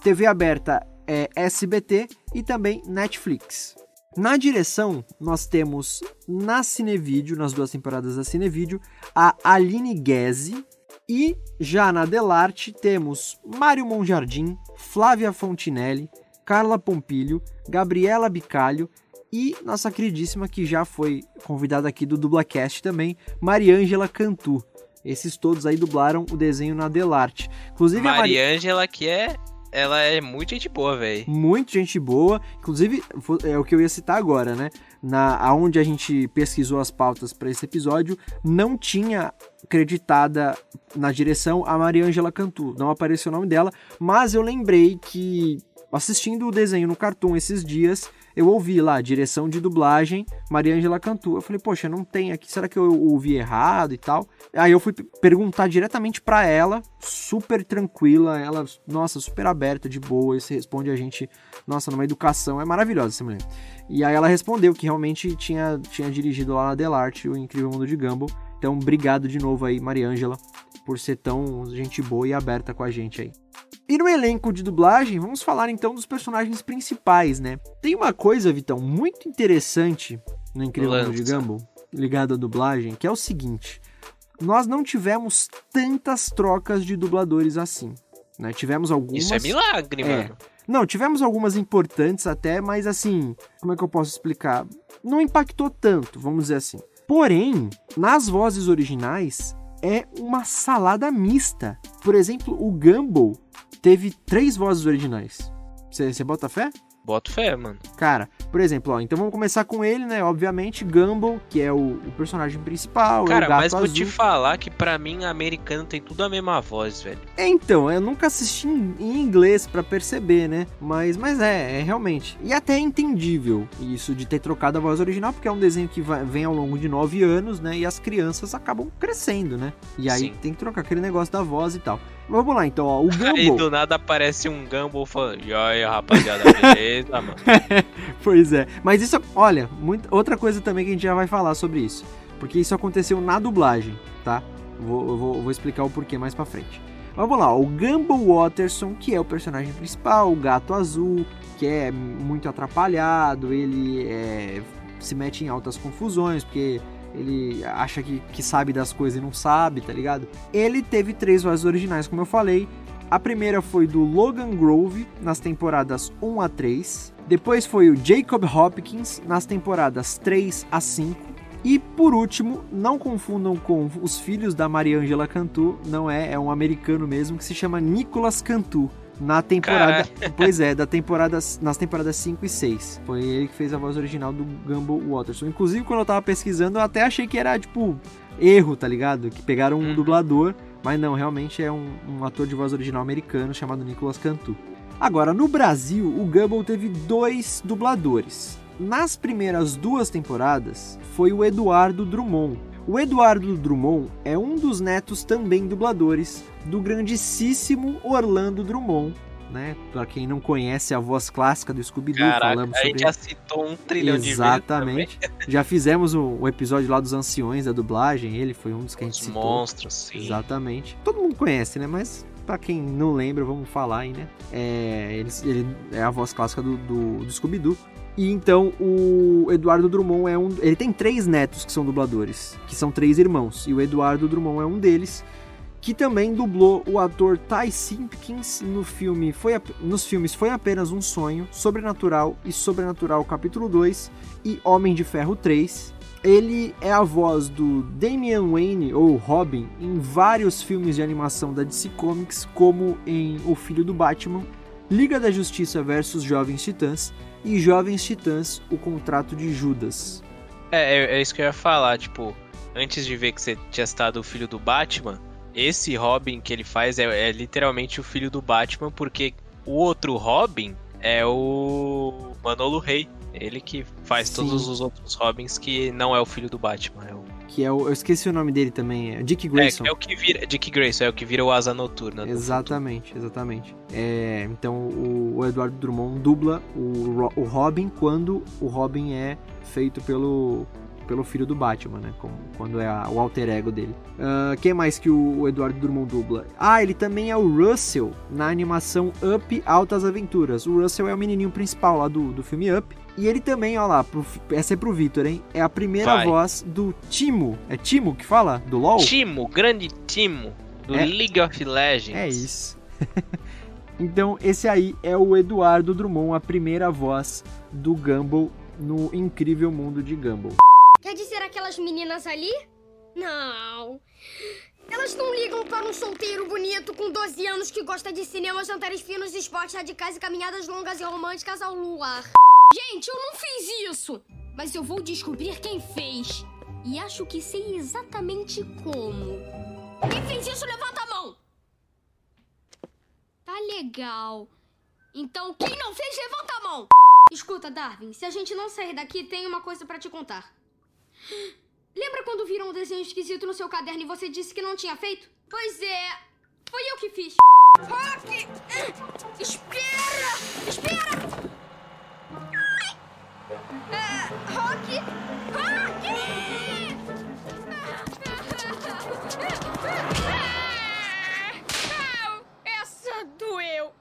TV aberta é SBT e também Netflix. Na direção, nós temos na Cinevídeo, nas duas temporadas da Cinevídeo, a Aline Guese, e já na Delarte temos Mário Monjardim, Flávia Fontinelli, Carla Pompilho, Gabriela Bicalho e nossa queridíssima que já foi convidada aqui do Dublacast também, Mariângela Cantu. Esses todos aí dublaram o desenho na Delarte. Inclusive Mariângela Mari... que é ela é muito gente boa, velho. Muito gente boa. Inclusive, é o que eu ia citar agora, né? Na aonde a gente pesquisou as pautas para esse episódio, não tinha acreditada na direção a Maria Angela Cantu. Não apareceu o nome dela, mas eu lembrei que assistindo o desenho no Cartoon esses dias, eu ouvi lá, direção de dublagem, Maria Angela Cantu. Eu falei, poxa, não tem aqui, será que eu ouvi errado e tal? Aí eu fui perguntar diretamente para ela, super tranquila, ela, nossa, super aberta, de boa, e responde a gente, nossa, numa educação, é maravilhosa essa mulher. E aí ela respondeu que realmente tinha, tinha dirigido lá na Delarte, o Incrível Mundo de Gumball. Então, obrigado de novo aí, Maria Ângela, por ser tão gente boa e aberta com a gente aí. E no elenco de dublagem, vamos falar então dos personagens principais, né? Tem uma coisa, Vitão, muito interessante no Incrível Mundo de Gumball, ligado à dublagem, que é o seguinte: nós não tivemos tantas trocas de dubladores assim. Né? Tivemos algumas. Isso é milagre, é. mano. Não, tivemos algumas importantes até, mas assim, como é que eu posso explicar? Não impactou tanto, vamos dizer assim. Porém, nas vozes originais é uma salada mista. Por exemplo, o Gumball teve três vozes originais. Você bota fé? Boto fé, mano. Cara, por exemplo, ó, então vamos começar com ele, né? Obviamente, Gumball, que é o, o personagem principal, é Cara, gato mas vou azul. te falar que pra mim, americano tem tudo a mesma voz, velho. É, então, eu nunca assisti em, em inglês pra perceber, né? Mas, mas é, é realmente. E até é entendível isso de ter trocado a voz original, porque é um desenho que vai- vem ao longo de nove anos, né? E as crianças acabam crescendo, né? E aí Sim. tem que trocar aquele negócio da voz e tal. Vamos lá, então, ó. O Aí Gumball. do nada aparece um Gumball falando, e aí, rapaziada, beleza, mano? Pois é. Mas isso, olha, muita, outra coisa também que a gente já vai falar sobre isso. Porque isso aconteceu na dublagem, tá? Vou, vou, vou explicar o porquê mais pra frente. Vamos lá, o Gumball Watterson, que é o personagem principal, o gato azul, que é muito atrapalhado, ele é, se mete em altas confusões, porque ele acha que, que sabe das coisas e não sabe, tá ligado? Ele teve três vozes originais, como eu falei. A primeira foi do Logan Grove, nas temporadas 1 a 3. Depois foi o Jacob Hopkins, nas temporadas 3 a 5. E por último, não confundam com os filhos da Mariangela Cantu, não é, é um americano mesmo que se chama Nicolas Cantu. Na temporada. Pois é, da temporada, nas temporadas 5 e 6. Foi ele que fez a voz original do Gumball Watterson. Inclusive, quando eu tava pesquisando, eu até achei que era, tipo, erro, tá ligado? Que pegaram um Uhum. dublador, mas não, realmente é um, um ator de voz original americano chamado Nicolas Cantu. Agora, no Brasil, o Gumball teve dois dubladores. Nas primeiras duas temporadas, foi o Eduardo Drummond. O Eduardo Drummond é um dos netos também dubladores do grandíssimo Orlando Drummond, né? Pra quem não conhece a voz clássica do Scooby-Doo, falamos a sobre gente já citou um trilhão de Exatamente. Já fizemos o, o episódio lá dos anciões da dublagem, ele foi um dos que a gente. Os citou. monstros, sim. Exatamente. Todo mundo conhece, né? Mas pra quem não lembra, vamos falar aí, né? É, ele, ele é a voz clássica do, do, do Scooby-Doo. E então o Eduardo Drummond é um. Ele tem três netos que são dubladores, que são três irmãos. E o Eduardo Drummond é um deles, que também dublou o ator Ty Simpkins no filme foi, nos filmes Foi Apenas um Sonho, Sobrenatural e Sobrenatural Capítulo 2 e Homem de Ferro 3. Ele é a voz do Damian Wayne, ou Robin, em vários filmes de animação da DC Comics, como em O Filho do Batman, Liga da Justiça vs Jovens Titãs e Jovens Titãs, O Contrato de Judas. É, é, é isso que eu ia falar, tipo, antes de ver que você tinha citado o filho do Batman, esse Robin que ele faz é, é literalmente o filho do Batman, porque o outro Robin é o Manolo Rey. Ele que faz Sim. todos os outros Robins que não é o filho do Batman. É o, Que é o. Eu esqueci o nome dele também, é Dick é, Grayson. é o que vira. Dick Grayson, é o que vira o Asa Noturna. do Exatamente, exatamente. É, então o, o Eduardo Drummond dubla o, o Robin quando o Robin é feito pelo, pelo filho do Batman, né? Como, quando é a- o alter ego dele. Ah, quem mais que o, o Eduardo Drummond dubla? Ah, ele também é o Russell na animação Up Altas Aventuras. O Russell é o menininho principal lá do, do filme Up. E ele também, ó lá, pro- essa é pro Vitor, hein? É a primeira Vai. voz do Timo. É Timo que fala? Do LoL? Timo, grande Timo, do É. League of Legends. É isso. então, esse aí é o Eduardo Drummond, a primeira voz do Gumball no incrível mundo de Gumball. Quer dizer aquelas meninas ali? Não. Elas não ligam para um solteiro bonito com 12 anos que gosta de cinema, jantares finos, esportes radicais e caminhadas longas e românticas ao luar. Gente, eu não fiz isso! Mas eu vou descobrir quem fez. E acho que sei exatamente como. Quem fez isso, levanta a mão! Tá legal. Então, quem não fez, levanta a mão! Escuta, Darwin, se a gente não sair daqui, tem uma coisa pra te contar. Lembra quando viram um desenho esquisito no seu caderno e você disse que não tinha feito? Pois é, foi eu que fiz. Rock! Espera! Espera! Ai! É, Rock! Rock! Au! Essa doeu!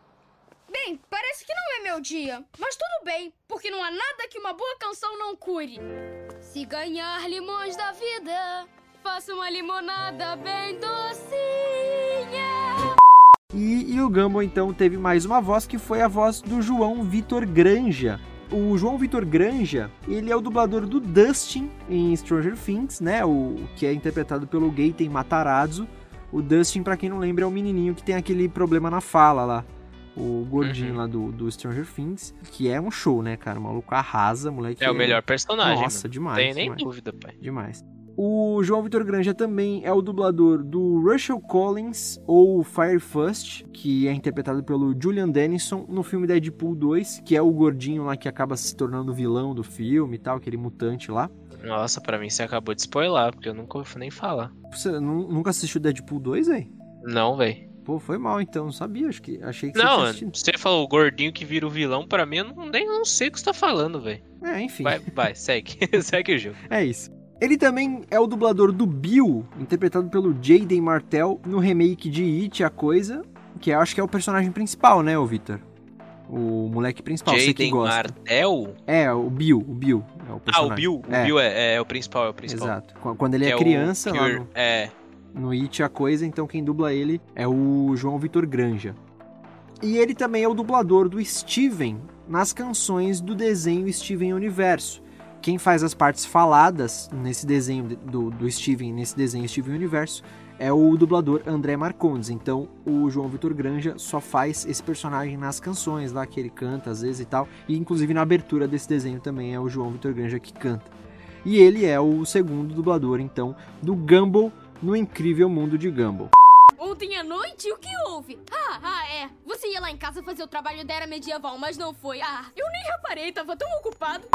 Bem, parece que não é meu dia, mas tudo bem, porque não há nada que uma boa canção não cure. Se ganhar limões da vida, faça uma limonada bem docinha. E, e o Gumball então teve mais uma voz que foi a voz do João Vitor Granja. O João Vitor Granja, ele é o dublador do Dustin em Stranger Things, né? O que é interpretado pelo Gaten Matarazzo. O Dustin, pra quem não lembra, é o menininho que tem aquele problema na fala lá. O gordinho Uhum. lá do, do Stranger Things, que é um show, né, cara? O maluco arrasa, moleque. É o melhor personagem. Nossa, mano. demais. Tem nem demais. dúvida, pai. Demais. O João Vitor Granja também é o dublador do Russell Collins, ou Fire First, que é interpretado pelo Julian Dennison no filme Deadpool 2, que é o gordinho lá que acaba se tornando vilão do filme e tal, aquele mutante lá. Nossa, pra mim você acabou de spoiler, porque eu nunca ouvi nem falar. Você nu- nunca assistiu Deadpool 2, aí? Não, velho. Pô, foi mal então, não sabia, acho que achei que você Não, assistido. você falou o gordinho que vira o vilão, pra mim eu não, nem não sei o que você tá falando, velho. É, enfim. Vai, vai, segue. segue o jogo. É isso. Ele também é o dublador do Bill, interpretado pelo Jaden Martell no remake de It, a Coisa, que acho que é o personagem principal, né, ô Victor? O moleque principal, você que gosta. Martel? É, o Bill, o Bill é o Ah, o Bill. O É. Bill é, é o principal, é o principal. Exato. Qu- Quando ele é, o criança, Cure- no, É. no It, a Coisa, então quem dubla ele é o João Vitor Granja. E ele também é o dublador do Steven nas canções do desenho Steven Universo. Quem faz as partes faladas nesse desenho de- do, do Steven, nesse desenho Steven Universo, é o dublador André Marcondes. Então o João Vitor Granja só faz esse personagem nas canções lá que ele canta às vezes e tal. E inclusive na abertura desse desenho também é o João Vitor Granja que canta. E ele é o segundo dublador, então, do Gumball no incrível mundo de Gumball. Ontem à noite, o que houve? Ah, ah, é. Você ia lá em casa fazer o trabalho da era medieval, mas não foi. Ah, eu nem reparei, tava tão ocupado.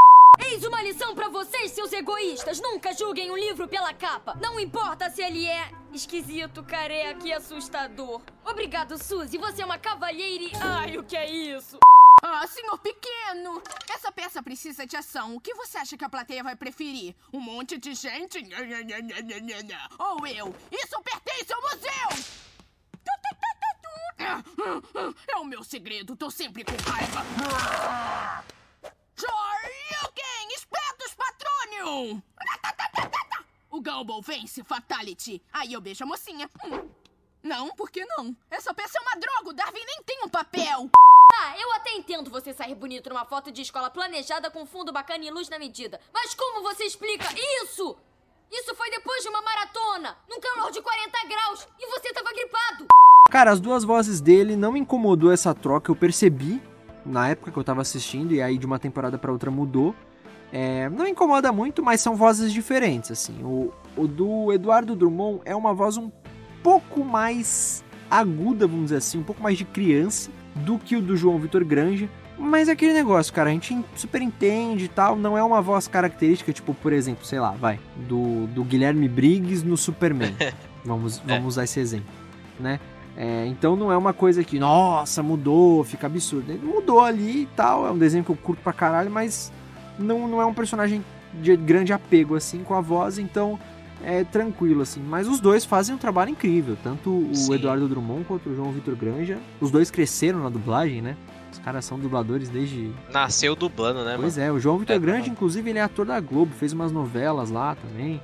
Eis uma lição pra vocês, seus egoístas. Nunca julguem um livro pela capa. Não importa se ele é esquisito, careca e assustador. Obrigado, Suzy. Você é uma cavalheira. Ai, o que é isso? Ah, senhor pequeno! Essa peça precisa de ação. O que você acha que a plateia vai preferir? Um monte de gente? Ou eu? Isso pertence ao museu! É o meu segredo, tô sempre com raiva. Shoryuken! Espetos Patronium! O Gumball vence Fatality. Aí eu beijo a mocinha. Não, por que não? Essa peça é uma droga, o Darwin nem tem um papel. Ah, eu até entendo você sair bonito numa foto de escola planejada com fundo bacana e luz na medida. Mas como você explica isso? Isso foi depois de uma maratona, num calor de 40 graus, e você tava gripado. Cara, as duas vozes dele não me incomodou essa troca, eu percebi na época que eu tava assistindo, e aí de uma temporada pra outra mudou. É, não incomoda muito, mas são vozes diferentes, assim. O, o do Eduardo Drummond é uma voz um pouco mais aguda, vamos dizer assim, um pouco mais de criança do que o do João Vitor Granja. Mas é aquele negócio, cara, a gente super entende e tal, não é uma voz característica, tipo, por exemplo, sei lá, vai, do, do Guilherme Briggs no Superman. vamos, vamos usar esse exemplo, né? É, então não é uma coisa que, nossa, mudou, fica absurdo. Ele mudou ali e tal, é um desenho que eu curto pra caralho, mas não, não é um personagem de grande apego, assim, com a voz, então é tranquilo, assim. Mas os dois fazem um trabalho incrível, tanto o Sim. Eduardo Drummond quanto o João Vitor Granja. Os dois cresceram na dublagem, né? Os caras são dubladores desde. Nasceu dublando, né, Pois mano? é, o João Vitor É, Granja, tá. inclusive, ele é ator da Globo, fez umas novelas lá também.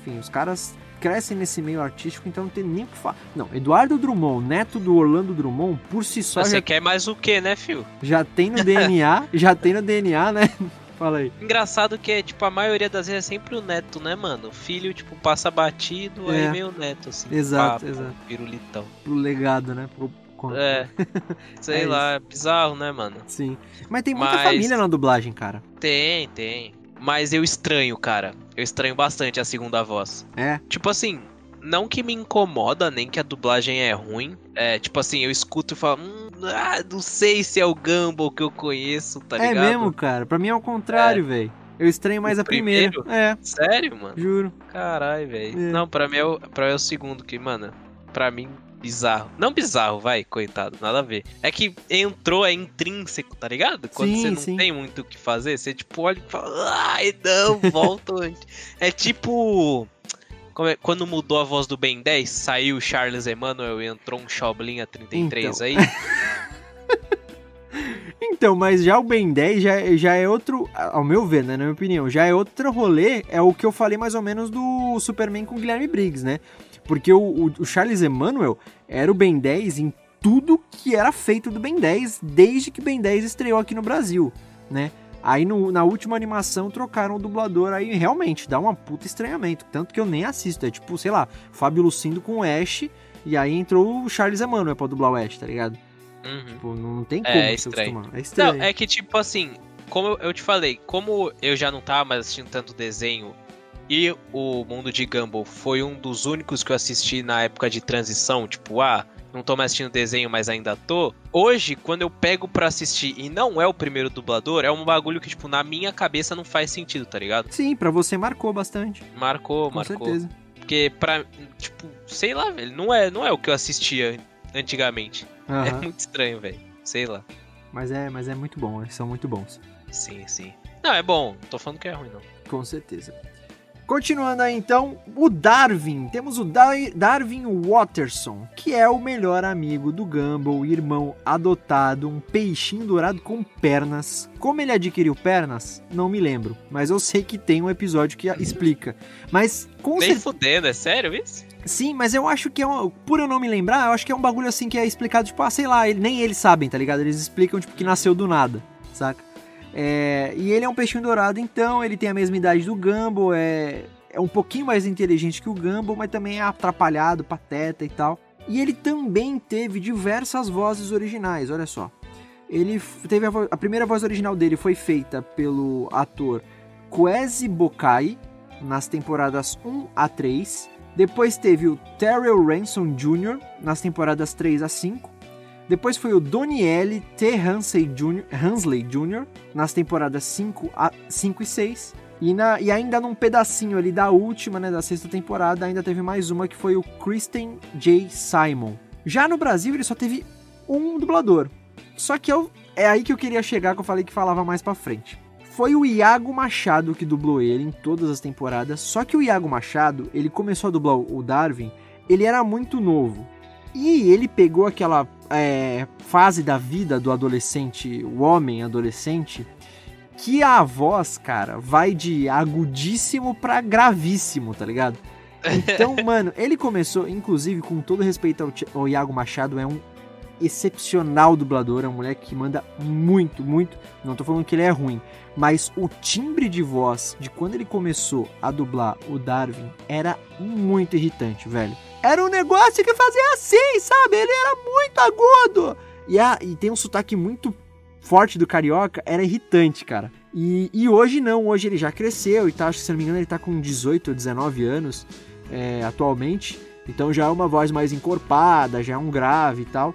Enfim, os caras crescem nesse meio artístico, então não tem nem o que falar. Não, Eduardo Drummond, neto do Orlando Drummond, por si só Você já, quer mais o que, né, fio? já tem no DNA, já tem no DNA, né? Fala aí. Engraçado que é, tipo, a maioria das vezes é sempre o neto, né, mano? O filho, tipo, passa batido, É. aí vem o neto, assim. Exato, pá, exato. Pirulitão. Pro legado, né? Pro... É. Sei É lá, é bizarro, né, mano? Sim. Mas tem muita Mas- família na dublagem, cara. Tem, tem. Mas eu estranho, cara. Eu estranho bastante a segunda voz. É. Tipo assim, não que me incomoda, nem que a dublagem é ruim. É, tipo assim, eu escuto e falo, hum, ah, não sei se é o Gumball que eu conheço, tá é ligado? mesmo, cara. Pra mim é o contrário, velho. Eu estranho mais O a primeira. primeiro? É, Sério, mano? juro. Caralho, velho. É. Não, pra mim, é o, pra mim é o segundo que, mano, pra mim, bizarro. Não bizarro, vai, coitado, nada a ver. É que entrou, é intrínseco, tá ligado? Quando Sim, você não sim. tem muito o que fazer, você tipo olha e fala, ai não, volta antes. É tipo. É- quando mudou a voz do Ben 10, saiu o Charles Emmanuel e entrou um Choblin a 33 Então. aí. Então, mas já o Ben 10 já, já é outro, ao meu ver, né, na minha opinião, já é outro rolê, é o que eu falei mais ou menos do Superman com o Guilherme Briggs, né? Porque o, o- o Charles Emmanuel era o Ben 10 em tudo que era feito do Ben 10, desde que Ben 10 estreou aqui no Brasil, né? Aí no- na última animação trocaram o dublador, aí realmente dá uma puta estranhamento. Tanto que eu nem assisto, é tipo, sei lá, Fábio Lucindo com o Ash, e aí entrou o Charles Emmanuel pra dublar o Ash, tá ligado? Uhum. Tipo, não tem É, como é se estranho. acostumar. É estranho. Não, é que tipo assim, como eu- eu te falei, como eu já não tava mais assistindo tanto desenho e o Mundo de Gumball foi um dos únicos que eu assisti na época de transição, tipo, ah, não tô mais assistindo desenho, mas ainda tô. Hoje, quando eu pego pra assistir e não é o primeiro dublador, é um bagulho que, tipo, na minha cabeça não faz sentido, tá ligado? Sim, pra você marcou bastante. Marcou, Com marcou. certeza. Porque pra, tipo, sei lá, velho, não é, não é o que eu assistia antigamente. É Aham. muito estranho, velho. Sei lá. Mas é, mas é muito bom, eles são muito bons. Sim, sim. Não, é bom. Não tô falando que é ruim, não. Com certeza. Continuando aí então, o Darwin. Temos o Dar- Darwin Watterson, que é o melhor amigo do Gumball, irmão adotado, um peixinho dourado com pernas. Como ele adquiriu pernas? Não me lembro, mas eu sei que tem um episódio que explica. Mas com Nem certeza. fudendo, é sério isso? Sim, mas eu acho que é um. Por eu não me lembrar, eu acho que é um bagulho assim que é explicado, tipo, ah, sei lá, ele- nem eles sabem, tá ligado? Eles explicam, tipo, que nasceu do nada, saca? É, e ele é um peixinho dourado, então ele tem a mesma idade do Gumball, é, é um pouquinho mais inteligente que o Gumball, mas também é atrapalhado, pateta e tal. E ele também teve diversas vozes originais, olha só. Ele teve a, vo- a primeira voz original dele foi feita pelo ator Kwesi Bokai nas temporadas 1 a 3. Depois teve o Terrell Ransom Jr. nas temporadas 3 a 5. Depois foi o Doniele T. Hansley Jr., Hansley Jr. nas temporadas 5, a, 5 e 6. E, na, e ainda num pedacinho ali da última, né, da sexta temporada, ainda teve mais uma que foi o Kristen J. Simon. Já no Brasil ele só teve um dublador. Só que eu, é aí que eu queria chegar, que eu falei que falava mais pra frente. Foi o Iago Machado que dublou ele em todas as temporadas. Só que o Iago Machado, ele começou a dublar o Darwin, ele era muito novo. E ele pegou aquela é, fase da vida do adolescente, o homem adolescente, que a voz, cara, vai de agudíssimo pra gravíssimo, tá ligado? Então, mano, ele começou, inclusive, com todo respeito ao, ao Iago Machado, é um excepcional dublador, é um moleque que manda muito, muito. Não tô falando que ele é ruim, mas o timbre de voz de quando ele começou a dublar o Darwin era muito irritante, velho. Era um negócio que fazia assim, sabe? Ele era muito agudo. E, a, e tem um sotaque muito forte do carioca, era irritante, cara. E, e hoje não, hoje ele já cresceu e tal. Acho que se não me engano ele tá com 18 ou 19 anos é, atualmente. Então já é uma voz mais encorpada, já é um grave e tal.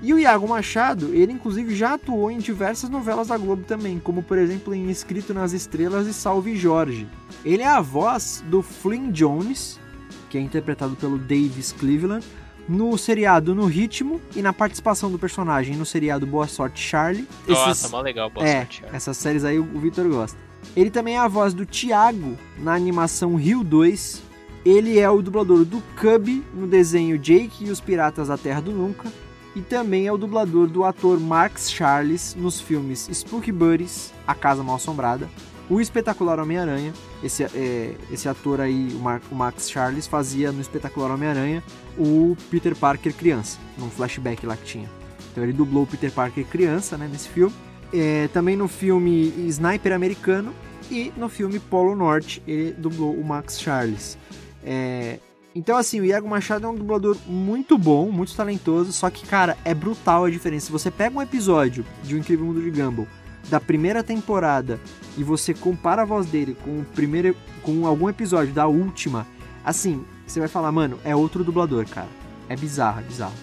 E o Iago Machado, ele inclusive já atuou em diversas novelas da Globo também, como por exemplo em Escrito nas Estrelas e Salve Jorge. Ele é a voz do Flynn Jones, que é interpretado pelo Davis Cleveland, no seriado No Ritmo e na participação do personagem no seriado Boa Sorte Charlie. Nossa, Esses- mó legal, boa é, sorte. cara. essas séries aí o Vitor gosta. Ele também é a voz do Thiago na animação Rio 2. Ele é o dublador do Cubby no desenho Jake e os Piratas da Terra do Nunca. E também é o dublador do ator Max Charles nos filmes Spooky Buddies, A Casa Mal Assombrada, O Espetacular Homem-Aranha. Esse, é, esse ator aí, o, Mar- o Max Charles, fazia no Espetacular Homem-Aranha o Peter Parker criança, num flashback lá que tinha. Então ele dublou o Peter Parker criança né, nesse filme. É, também no filme Sniper Americano e no filme Polo Norte ele dublou o Max Charles. É, então assim, o Iago Machado é um dublador muito bom, muito talentoso, só que cara, é brutal a diferença. Se você pega um episódio de O Incrível Mundo de Gumball da primeira temporada e você compara a voz dele com o primeiro com algum episódio da última, assim, você vai falar, mano, é outro dublador, cara. É bizarro, é bizarro.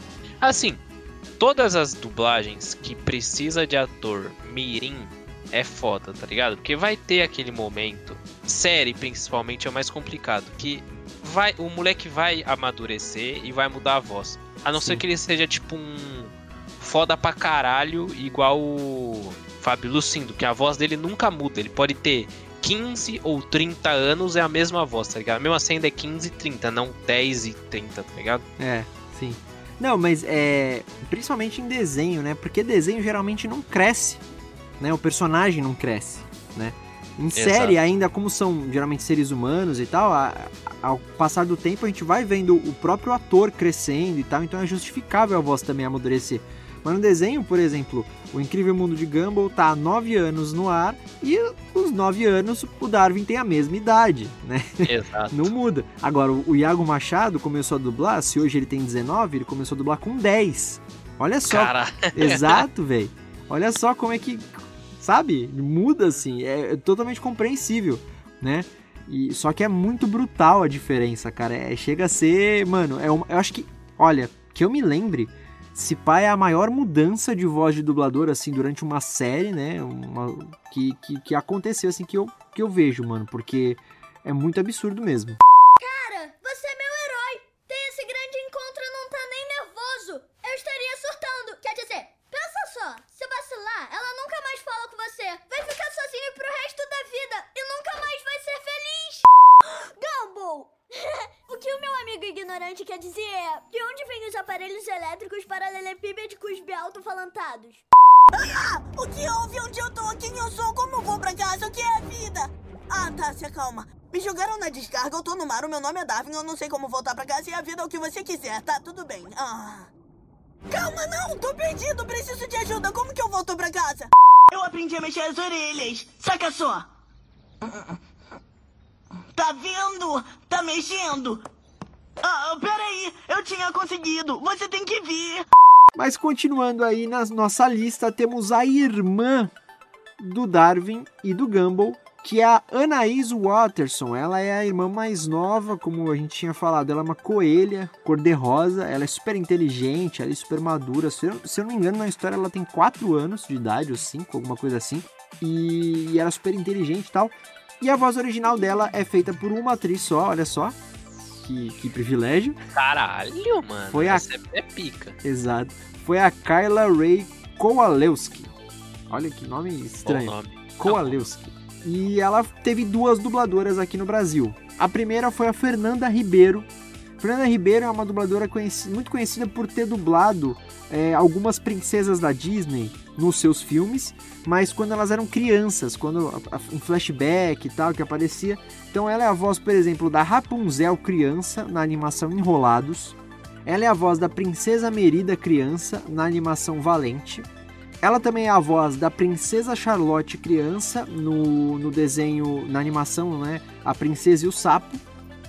Assim, todas as dublagens que precisa de ator mirim é foda, tá ligado? Porque vai ter aquele momento, série principalmente é o mais complicado, que vai o moleque vai amadurecer e vai mudar a voz. A não ser Sim. que ele seja tipo um foda pra caralho, igual o Fábio Lucindo, que a voz dele nunca muda, ele pode ter 15 ou 30 anos é a mesma voz, tá ligado? Mesmo assim ainda é 15 e 30, não 10 e 30, tá ligado? É, sim. Não, mas é. Principalmente em desenho, né? Porque desenho geralmente não cresce. Né? O personagem não cresce, né? Em Exato. série, ainda como são geralmente seres humanos e tal, a- a- ao passar do tempo a gente vai vendo o próprio ator crescendo e tal, então é justificável a voz também amadurecer. Mas no desenho, por exemplo, o Incrível Mundo de Gumball tá há 9 anos no ar e os 9 anos o Darwin tem a mesma idade, né? Exato. Não muda. Agora, o Iago Machado começou a dublar, se hoje ele tem 19, ele começou a dublar com 10. Olha só. Cara, Exato, velho. Olha só como é que, sabe, muda assim, é totalmente compreensível, né? E só que é muito brutal a diferença, cara. É, chega a ser, mano, é uma, eu acho que, olha, que eu me lembre, se pá é a maior mudança de voz de dublador assim durante uma série, né? Uma, que, que, que aconteceu assim que eu, que eu vejo, mano, porque é muito absurdo mesmo. Cara, você é meu herói. Tem esse grande encontro e não tá nem nervoso. Eu estaria surtando. Quer dizer, pensa só. Se vacilar, ela nunca mais fala com você. Vai ficar sozinho pro resto da vida e nunca mais vai ser feliz. Gumball! o que o meu amigo ignorante quer dizer é: de onde vêm os aparelhos elétricos paralelepípedicos alto-falantados? O que houve? Onde eu tô? Quem eu sou? Como eu vou pra casa? O que é a vida? Ah, tá, se acalma. Me jogaram na descarga, eu tô no mar, o meu nome é Darwin, eu não sei como voltar pra casa e a vida é o que você quiser, tá tudo bem. Ah. Calma, não, tô perdido, preciso de ajuda, como que eu volto pra casa? Eu aprendi a mexer as orelhas, saca só. Tá vendo? Tá mexendo. Ah, peraí, eu tinha conseguido, você tem que vir. Mas continuando aí na nossa lista, temos a irmã do Darwin e do Gumball, que é a Anaís Watterson. Ela é a irmã mais nova, como a gente tinha falado. Ela é uma coelha, cor-de-rosa. Ela é super inteligente, ela é super madura. Se eu, se eu não me engano, na história ela tem 4 anos de idade, ou 5, alguma coisa assim. E, e ela é super inteligente e tal. E a voz original dela é feita por uma atriz só, olha só. Que, que privilégio. caralho, mano. Foi a- Essa é, é pica. Exato. Foi a Kyla Ray Kowalewski. Olha que nome Bom estranho. nome. Kowalewski. E ela teve duas dubladoras aqui no Brasil. A primeira foi a Fernanda Ribeiro. Fernanda Ribeiro é uma dubladora conheci- muito conhecida por ter dublado é, algumas princesas da Disney nos seus filmes, mas quando elas eram crianças, quando em flashback e tal que aparecia. Então ela é a voz, por exemplo, da Rapunzel criança na animação Enrolados. Ela é a voz da Princesa Merida criança na animação Valente. Ela também é a voz da Princesa Charlotte criança no, no desenho, na animação, né? A Princesa e o Sapo.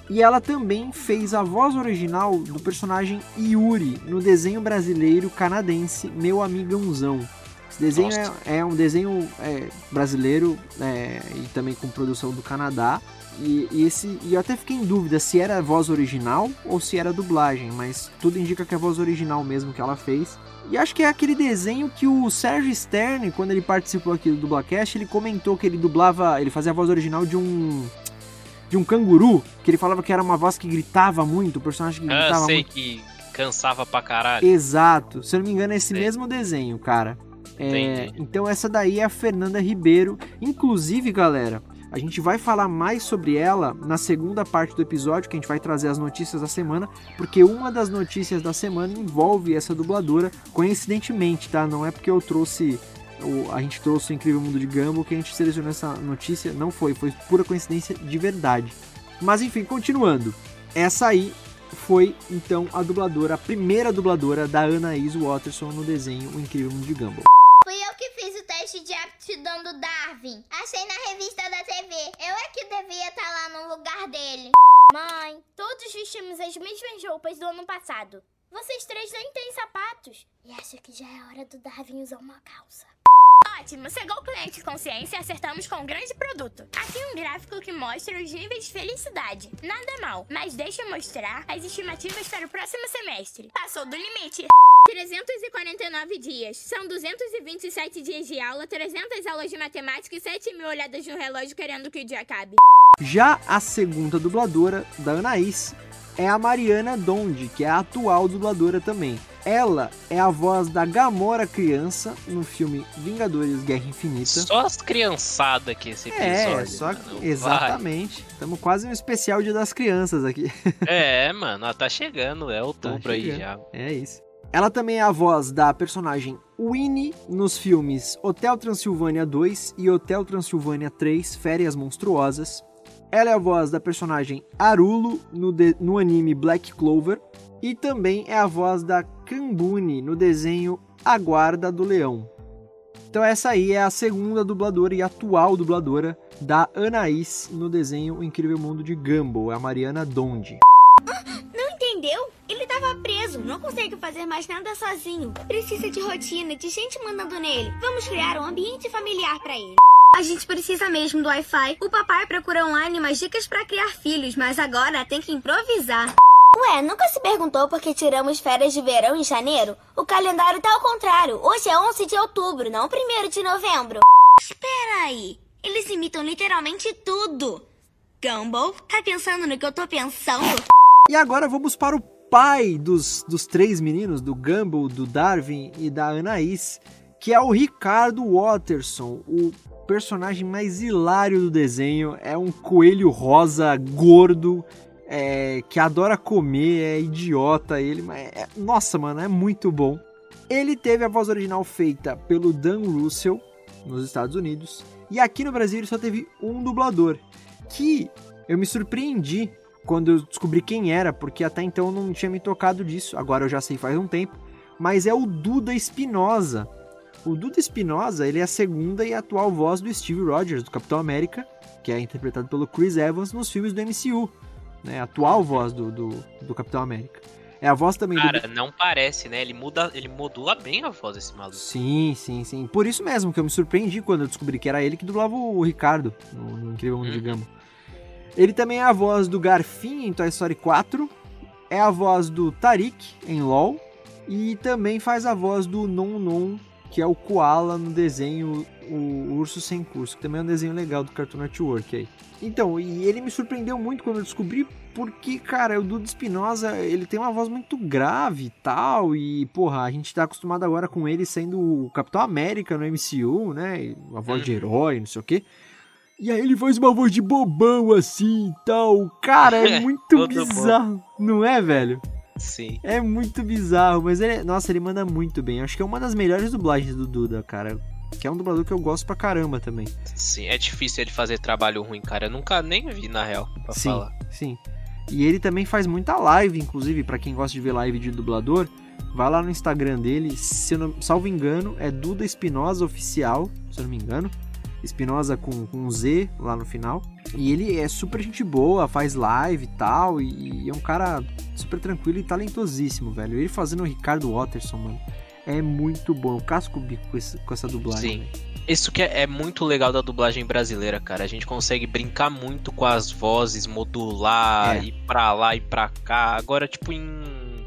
E ela também fez a voz original do personagem Yuri no desenho brasileiro canadense Meu Amigãozão. Esse desenho é, é um desenho é, brasileiro é, e também com produção do Canadá. E, e esse, e eu até fiquei em dúvida se era a voz original ou se era dublagem, mas tudo indica que é a voz original mesmo que ela fez. E acho que é aquele desenho que o Sérgio Stern, quando ele participou aqui do Dublacast, ele comentou que ele dublava, ele fazia a voz original de um de um canguru, que ele falava que era uma voz que gritava muito, o personagem que Ah, gritava sei muito. que cansava pra caralho. Exato. Se eu não me engano, é esse Sei. mesmo desenho, cara. É, Entendi. então essa daí é a Fernanda Ribeiro. Inclusive, galera, a gente vai falar mais sobre ela na segunda parte do episódio, que a gente vai trazer as notícias da semana, porque uma das notícias da semana envolve essa dubladora, coincidentemente, tá? Não é porque eu trouxe o- a gente trouxe o Incrível Mundo de Gumball que a gente selecionou essa notícia, não foi, foi pura coincidência de verdade. Mas enfim, continuando. Essa aí foi então a dubladora, a primeira dubladora da Anaís Watterson no desenho O Incrível Mundo de Gumball. Fui eu que fiz o teste de aptidão do Darwin. Achei na revista da TV. Eu é que devia estar lá no lugar dele. Mãe, todos vestimos as mesmas roupas do ano passado. Vocês três nem têm sapatos. E acho que já é hora do Darwin usar uma calça. Ótimo, chegou o cliente consciência e acertamos com um grande produto. Aqui um gráfico que mostra os níveis de felicidade. Nada mal, mas deixa eu mostrar as estimativas para o próximo semestre. Passou do limite. 349 dias. São 227 dias de aula, 300 aulas de matemática e 7 mil olhadas no relógio querendo que o dia acabe. Já a segunda dubladora da Anaís é a Mariana Donde, que é a atual dubladora também. Ela é a voz da Gamora criança no filme Vingadores Guerra Infinita. Só as criançadas aqui esse episódio. É, só mano. Exatamente. Estamos quase no especial Dia das Crianças aqui. É, mano, ó, tá chegando, é outubro aí chegando. já. É isso. Ela também é a voz da personagem Winnie nos filmes Hotel Transilvânia 2 e Hotel Transilvânia 3 Férias Monstruosas. Ela é a voz da personagem Arulo no, de- no anime Black Clover. E também é a voz da Kambuni no desenho A Guarda do Leão. Então essa aí é a segunda dubladora e atual dubladora da Anaís no desenho O Incrível Mundo de Gumball, a Mariana Donde. Não entendeu? Ele tava preso. não consegue fazer mais nada sozinho. Precisa de rotina, de gente mandando nele. Vamos criar um ambiente familiar para ele. A gente precisa mesmo do Wi-Fi. O papai procura online umas dicas para criar filhos, mas agora tem que improvisar. Ué, nunca se perguntou por que tiramos férias de verão em janeiro? O calendário tá ao contrário. Hoje é 11 de outubro, não 1 de novembro. Espera aí. Eles imitam literalmente tudo. Gumball, tá pensando no que eu tô pensando? E agora vamos para o pai dos, dos três meninos, do Gumball, do Darwin e da Anaís, que é o Ricardo Watterson, o personagem mais hilário do desenho. É um coelho rosa gordo é, que adora comer, é idiota ele, mas é, nossa, mano, é muito bom. Ele teve a voz original feita pelo Dan Russell nos Estados Unidos e aqui no Brasil ele só teve um dublador, que eu me surpreendi quando eu descobri quem era, porque até então eu não tinha me tocado disso. Agora eu já sei faz um tempo, mas é o Duda Espinosa. O Duda Espinosa, ele é a segunda e atual voz do Steve Rogers, do Capitão América, que é interpretado pelo Chris Evans nos filmes do MCU né? A atual voz do, do, do, Capitão América. É a voz também Cara, do... não parece, né? Ele muda, ele modula bem a voz desse maluco. Sim, sim, sim. Por isso mesmo que eu me surpreendi quando eu descobri que era ele que dublava o Ricardo no, no Incrível Mundo uhum. de Gumball. Ele também é a voz do Garfin em Toy Story 4, é a voz do Tarik em LoL e também faz a voz do Non Non, que é o Koala no desenho O Urso Sem Curso, que também é um desenho legal do Cartoon Network aí. Então, e ele me surpreendeu muito quando eu descobri, porque, cara, o Dudu Espinosa, ele tem uma voz muito grave e tal, e, porra, a gente tá acostumado agora com ele sendo o Capitão América no MCU, né, uma voz de uhum. herói, não sei o quê. E aí ele faz uma voz de bobão assim e tal. Cara, é muito bizarro, não é, velho? Sim. É muito bizarro, mas ele, nossa, ele manda muito bem. Acho que é uma das melhores dublagens do Duda, cara que é um dublador que eu gosto pra caramba também. Sim, é difícil ele fazer trabalho ruim, cara. Eu nunca nem vi, na real, pra sim, falar. Sim, E ele também faz muita live, inclusive, para quem gosta de ver live de dublador, vai lá no Instagram dele, se eu não, salvo engano, é Duda Espinosa Oficial, se eu não me engano. Espinosa com, com um Z lá no final. E ele é super gente boa, faz live e tal, e, e é um cara super tranquilo e talentosíssimo, velho. Ele fazendo o Ricardo Watterson, mano é muito bom. Eu casco o bico com, esse, com essa dublagem. Sim. Isso que é, é, muito legal da dublagem brasileira, cara. A gente consegue brincar muito com as vozes, modular, é. ir pra lá e pra cá. Agora, tipo, em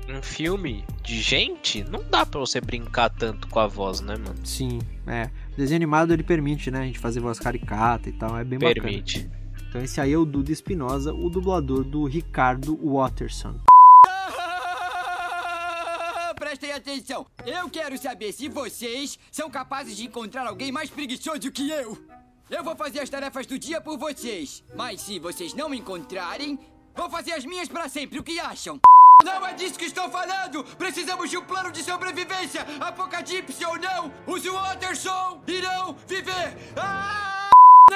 um filme de gente, não dá pra você brincar tanto com a voz, né, mano? Sim, é. O desenho animado ele permite, né? A gente fazer voz caricata e tal. É bem permite. bacana. Então esse aí é o Duda Espinosa, o dublador do Ricardo Watterson prestem atenção. Eu quero saber se vocês são capazes de encontrar alguém mais preguiçoso que eu. Eu vou fazer as tarefas do dia por vocês. Mas se vocês não encontrarem, vou fazer as minhas para sempre. O que acham? Não é disso que estou falando! Precisamos de um plano de sobrevivência! Apocalipse ou não, os Waterson irão viver! Ah!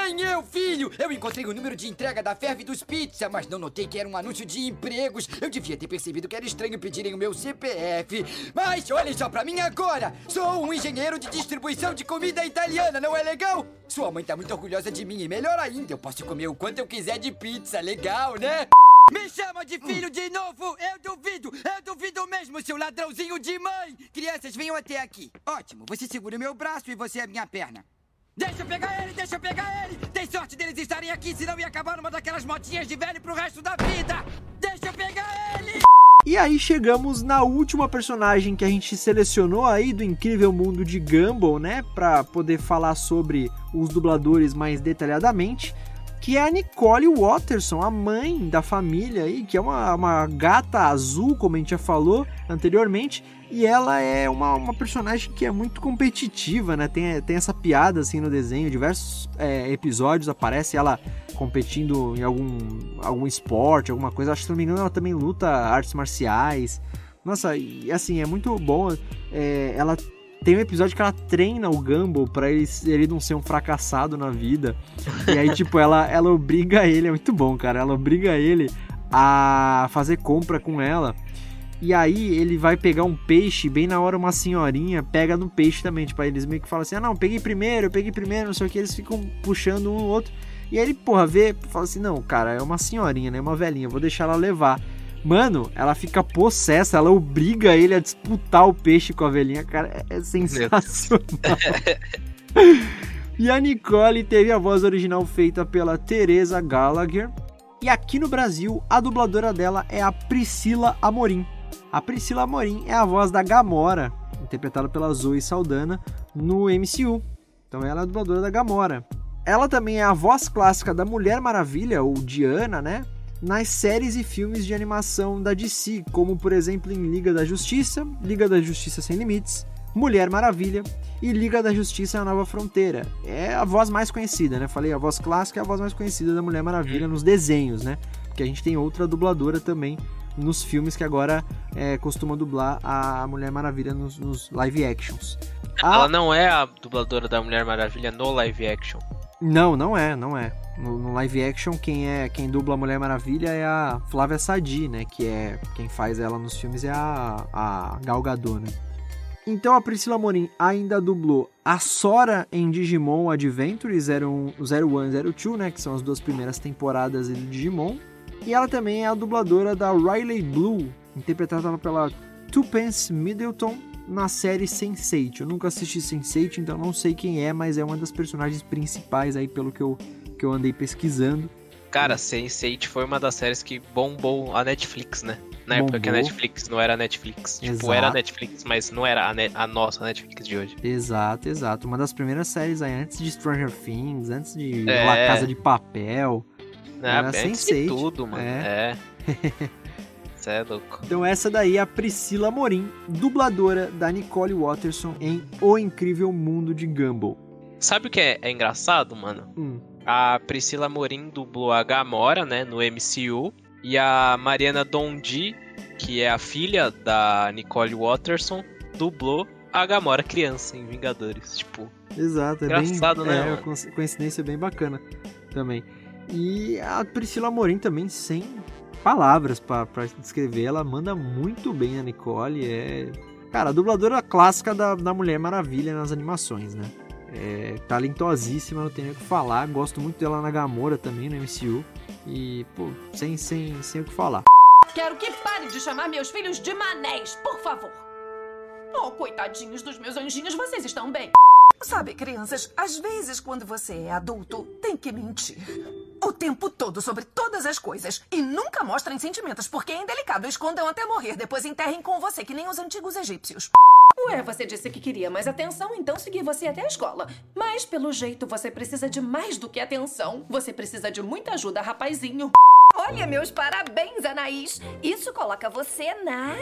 Eu, filho! Eu encontrei o número de entrega da Ferve dos Pizza, mas não notei que era um anúncio de empregos. Eu devia ter percebido que era estranho pedirem o meu CPF. Mas olhem só pra mim agora! Sou um engenheiro de distribuição de comida italiana, não é legal? Sua mãe tá muito orgulhosa de mim e melhor ainda, eu posso comer o quanto eu quiser de pizza, legal, né? Me chama de filho de novo! Eu duvido! Eu duvido mesmo, seu ladrãozinho de mãe! Crianças, venham até aqui. Ótimo, você segura o meu braço e você é a minha perna. Deixa eu pegar ele, deixa eu pegar ele! Tem sorte deles estarem aqui, senão ia acabar numa daquelas motinhas de velho pro resto da vida! Deixa eu pegar ele! E aí chegamos na última personagem que a gente selecionou aí do incrível mundo de Gumball, né? Pra poder falar sobre os dubladores mais detalhadamente que é a Nicole Watterson, a mãe da família aí, que é uma, uma gata azul, como a gente já falou anteriormente, e ela é uma, uma personagem que é muito competitiva, né? Tem, tem essa piada assim no desenho, diversos é, episódios aparece ela competindo em algum, algum esporte, alguma coisa. Acho que se não me engano, ela também luta artes marciais. Nossa, e assim, é muito bom. É, ela tem um episódio que ela treina o Gumball pra ele, ele não ser um fracassado na vida. E aí, tipo, ela, ela obriga ele, é muito bom, cara. Ela obriga ele a fazer compra com ela. E aí ele vai pegar um peixe, bem na hora uma senhorinha pega no peixe também. Tipo, aí eles meio que falam assim: ah, não, peguei primeiro, eu peguei primeiro, não sei o que. Eles ficam puxando um outro. E aí ele, porra, vê, fala assim: não, cara, é uma senhorinha, né? Uma velhinha, vou deixar ela levar. Mano, ela fica possessa, ela obriga ele a disputar o peixe com a velhinha, cara, é, é sensacional. e a Nicole teve a voz original feita pela Teresa Gallagher. E aqui no Brasil, a dubladora dela é a Priscila Amorim. A Priscila Amorim é a voz da Gamora, interpretada pela Zoe Saldana, no MCU. Então ela é a dubladora da Gamora. Ela também é a voz clássica da Mulher Maravilha, ou Diana, né? Nas séries e filmes de animação da DC, como por exemplo em Liga da Justiça, Liga da Justiça Sem Limites, Mulher Maravilha e Liga da Justiça na Nova Fronteira. É a voz mais conhecida, né? Falei, a voz clássica é a voz mais conhecida da Mulher Maravilha nos desenhos, né? Porque a gente tem outra dubladora também nos filmes que agora é, costuma dublar a Mulher Maravilha nos, nos live actions. A... Ela não é a dubladora da Mulher Maravilha no live action. Não, não é, não é. No, no, live action, quem é quem dubla a Mulher Maravilha é a Flávia Sadi, né? Que é quem faz ela nos filmes é a, a Gal Gadot, né? Então a Priscila Morim ainda dublou a Sora em Digimon Adventure 01, 01 e 02, né? Que são as duas primeiras temporadas do Digimon. E ela também é a dubladora da Riley Blue, interpretada pela Tupence Middleton na série Sense8. Eu nunca assisti Sense8, então não sei quem é, mas é uma das personagens principais aí pelo que eu, que eu andei pesquisando. Cara, Sense8 foi uma das séries que bombou a Netflix, né? Na época que a Netflix não era Netflix. Exato. Tipo, era Netflix, mas não era a, a, nossa Netflix de hoje. Exato, exato. Uma das primeiras séries aí, antes de Stranger Things, antes de é... La Casa de Papel. É, era Sense8. tudo, mano. É. é. Cê é louco. Então essa daí é a Priscila Morim, dubladora da Nicole Watterson em O Incrível Mundo de Gumball. Sabe o que é, é engraçado, mano? Hum. A Priscila Morim dublou a Gamora, né, no MCU. E a Mariana Dondi, que é a filha da Nicole Watterson, dublou a Gamora criança em Vingadores. Tipo, Exato, é engraçado, bem, né? É uma coincidência bem bacana também. E a Priscila Morim também, sem palavras para descrever. Ela manda muito bem a Nicole. É, cara, a dubladora clássica da, da Mulher Maravilha nas animações, né? É talentosíssima, não tenho o que falar. Gosto muito dela na Gamora também, no MCU. E, pô, sem, sem, sem o que falar. Quero que pare de chamar meus filhos de manés, por favor. Oh, coitadinhos dos meus anjinhos, vocês estão bem? Sabe, crianças, às vezes quando você é adulto, tem que mentir. O tempo todo sobre todas as coisas. E nunca mostrem sentimentos, porque é indelicado. Escondam até morrer, depois enterrem com você, que nem os antigos egípcios. Ué, você disse que queria mais atenção, então segui você até a escola. Mas, pelo jeito, você precisa de mais do que atenção. Você precisa de muita ajuda, rapazinho. Olha, meus parabéns, Anaís. Isso coloca você na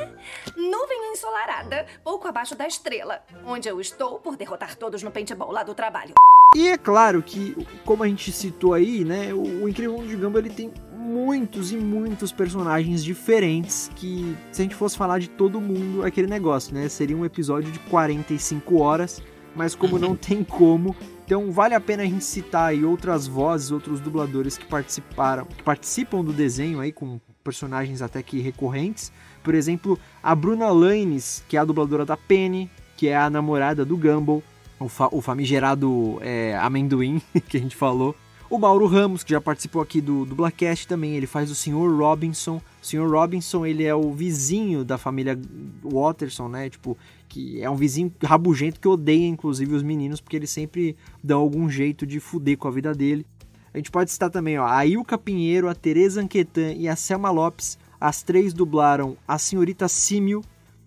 nuvem ensolarada, pouco abaixo da estrela, onde eu estou por derrotar todos no paintball lá do trabalho. E é claro que, como a gente citou aí, né, o, o Incrível Mundo de Gumball ele tem muitos e muitos personagens diferentes que, se a gente fosse falar de todo mundo, aquele negócio, né, seria um episódio de 45 horas, mas como não tem como, então vale a pena a gente citar aí outras vozes, outros dubladores que participaram, que participam do desenho aí com personagens até que recorrentes. Por exemplo, a Bruna Lanes, que é a dubladora da Penny, que é a namorada do Gumball, o, fa o famigerado é, amendoim que a gente falou. O Mauro Ramos, que já participou aqui do, do Blackcast também, ele faz o Sr. Robinson. O Sr. Robinson, ele é o vizinho da família Watterson, né? Tipo, que é um vizinho rabugento que odeia, inclusive, os meninos, porque eles sempre dão algum jeito de fuder com a vida dele. A gente pode citar também, ó, a Ilka Pinheiro, a Teresa Anquetan e a Selma Lopes. As três dublaram a senhorita Símio,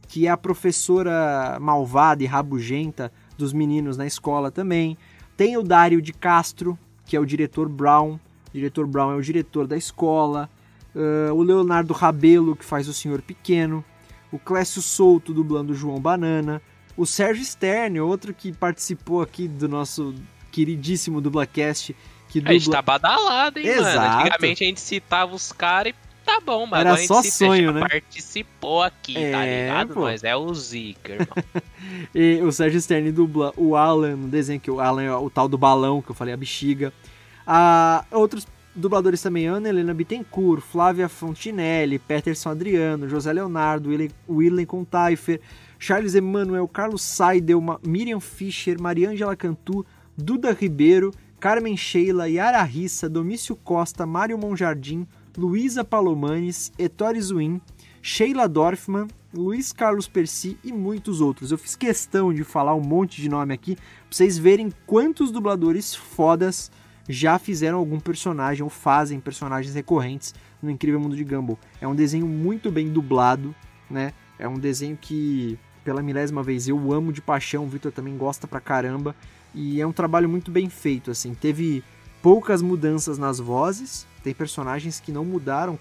que é a professora malvada e rabugenta dos meninos na escola também. Tem o Dário de Castro, que é o diretor Brown. O diretor Brown é o diretor da escola. Uh, o Leonardo Rabelo, que faz o Senhor Pequeno. O Clécio Souto, dublando o João Banana. O Sérgio Stern, outro que participou aqui do nosso queridíssimo Dublacast. Que dubla... A gente tá badalado, hein, Exato. mano? Antigamente a gente citava os caras e tá bom, mas Era só sonho, né? participou aqui, é, tá ligado? Pô. Mas é o Zika, irmão. e o Sérgio Stern dubla o Alan no desenho, que o Alan é o tal do balão, que eu falei, a bexiga. Ah, outros dubladores também, Ana Helena Bittencourt, Flávia Fontinelli, Peterson Adriano, José Leonardo, Willen Contaifer, Charles Emanuel, Carlos Seidel, Miriam Fischer, Mariângela Cantu, Duda Ribeiro, Carmen Sheila, Yara Rissa, Domício Costa, Mário Monjardim, Luísa Palomanes, Ettore Zuin, Sheila Dorfman, Luiz Carlos Percy e muitos outros. Eu fiz questão de falar um monte de nome aqui pra vocês verem quantos dubladores fodas já fizeram algum personagem ou fazem personagens recorrentes no Incrível Mundo de Gumball. É um desenho muito bem dublado, né? É um desenho que, pela milésima vez, eu amo de paixão, o Victor também gosta pra caramba. E é um trabalho muito bem feito, assim. Teve poucas mudanças nas vozes, tem personagens que não mudaram,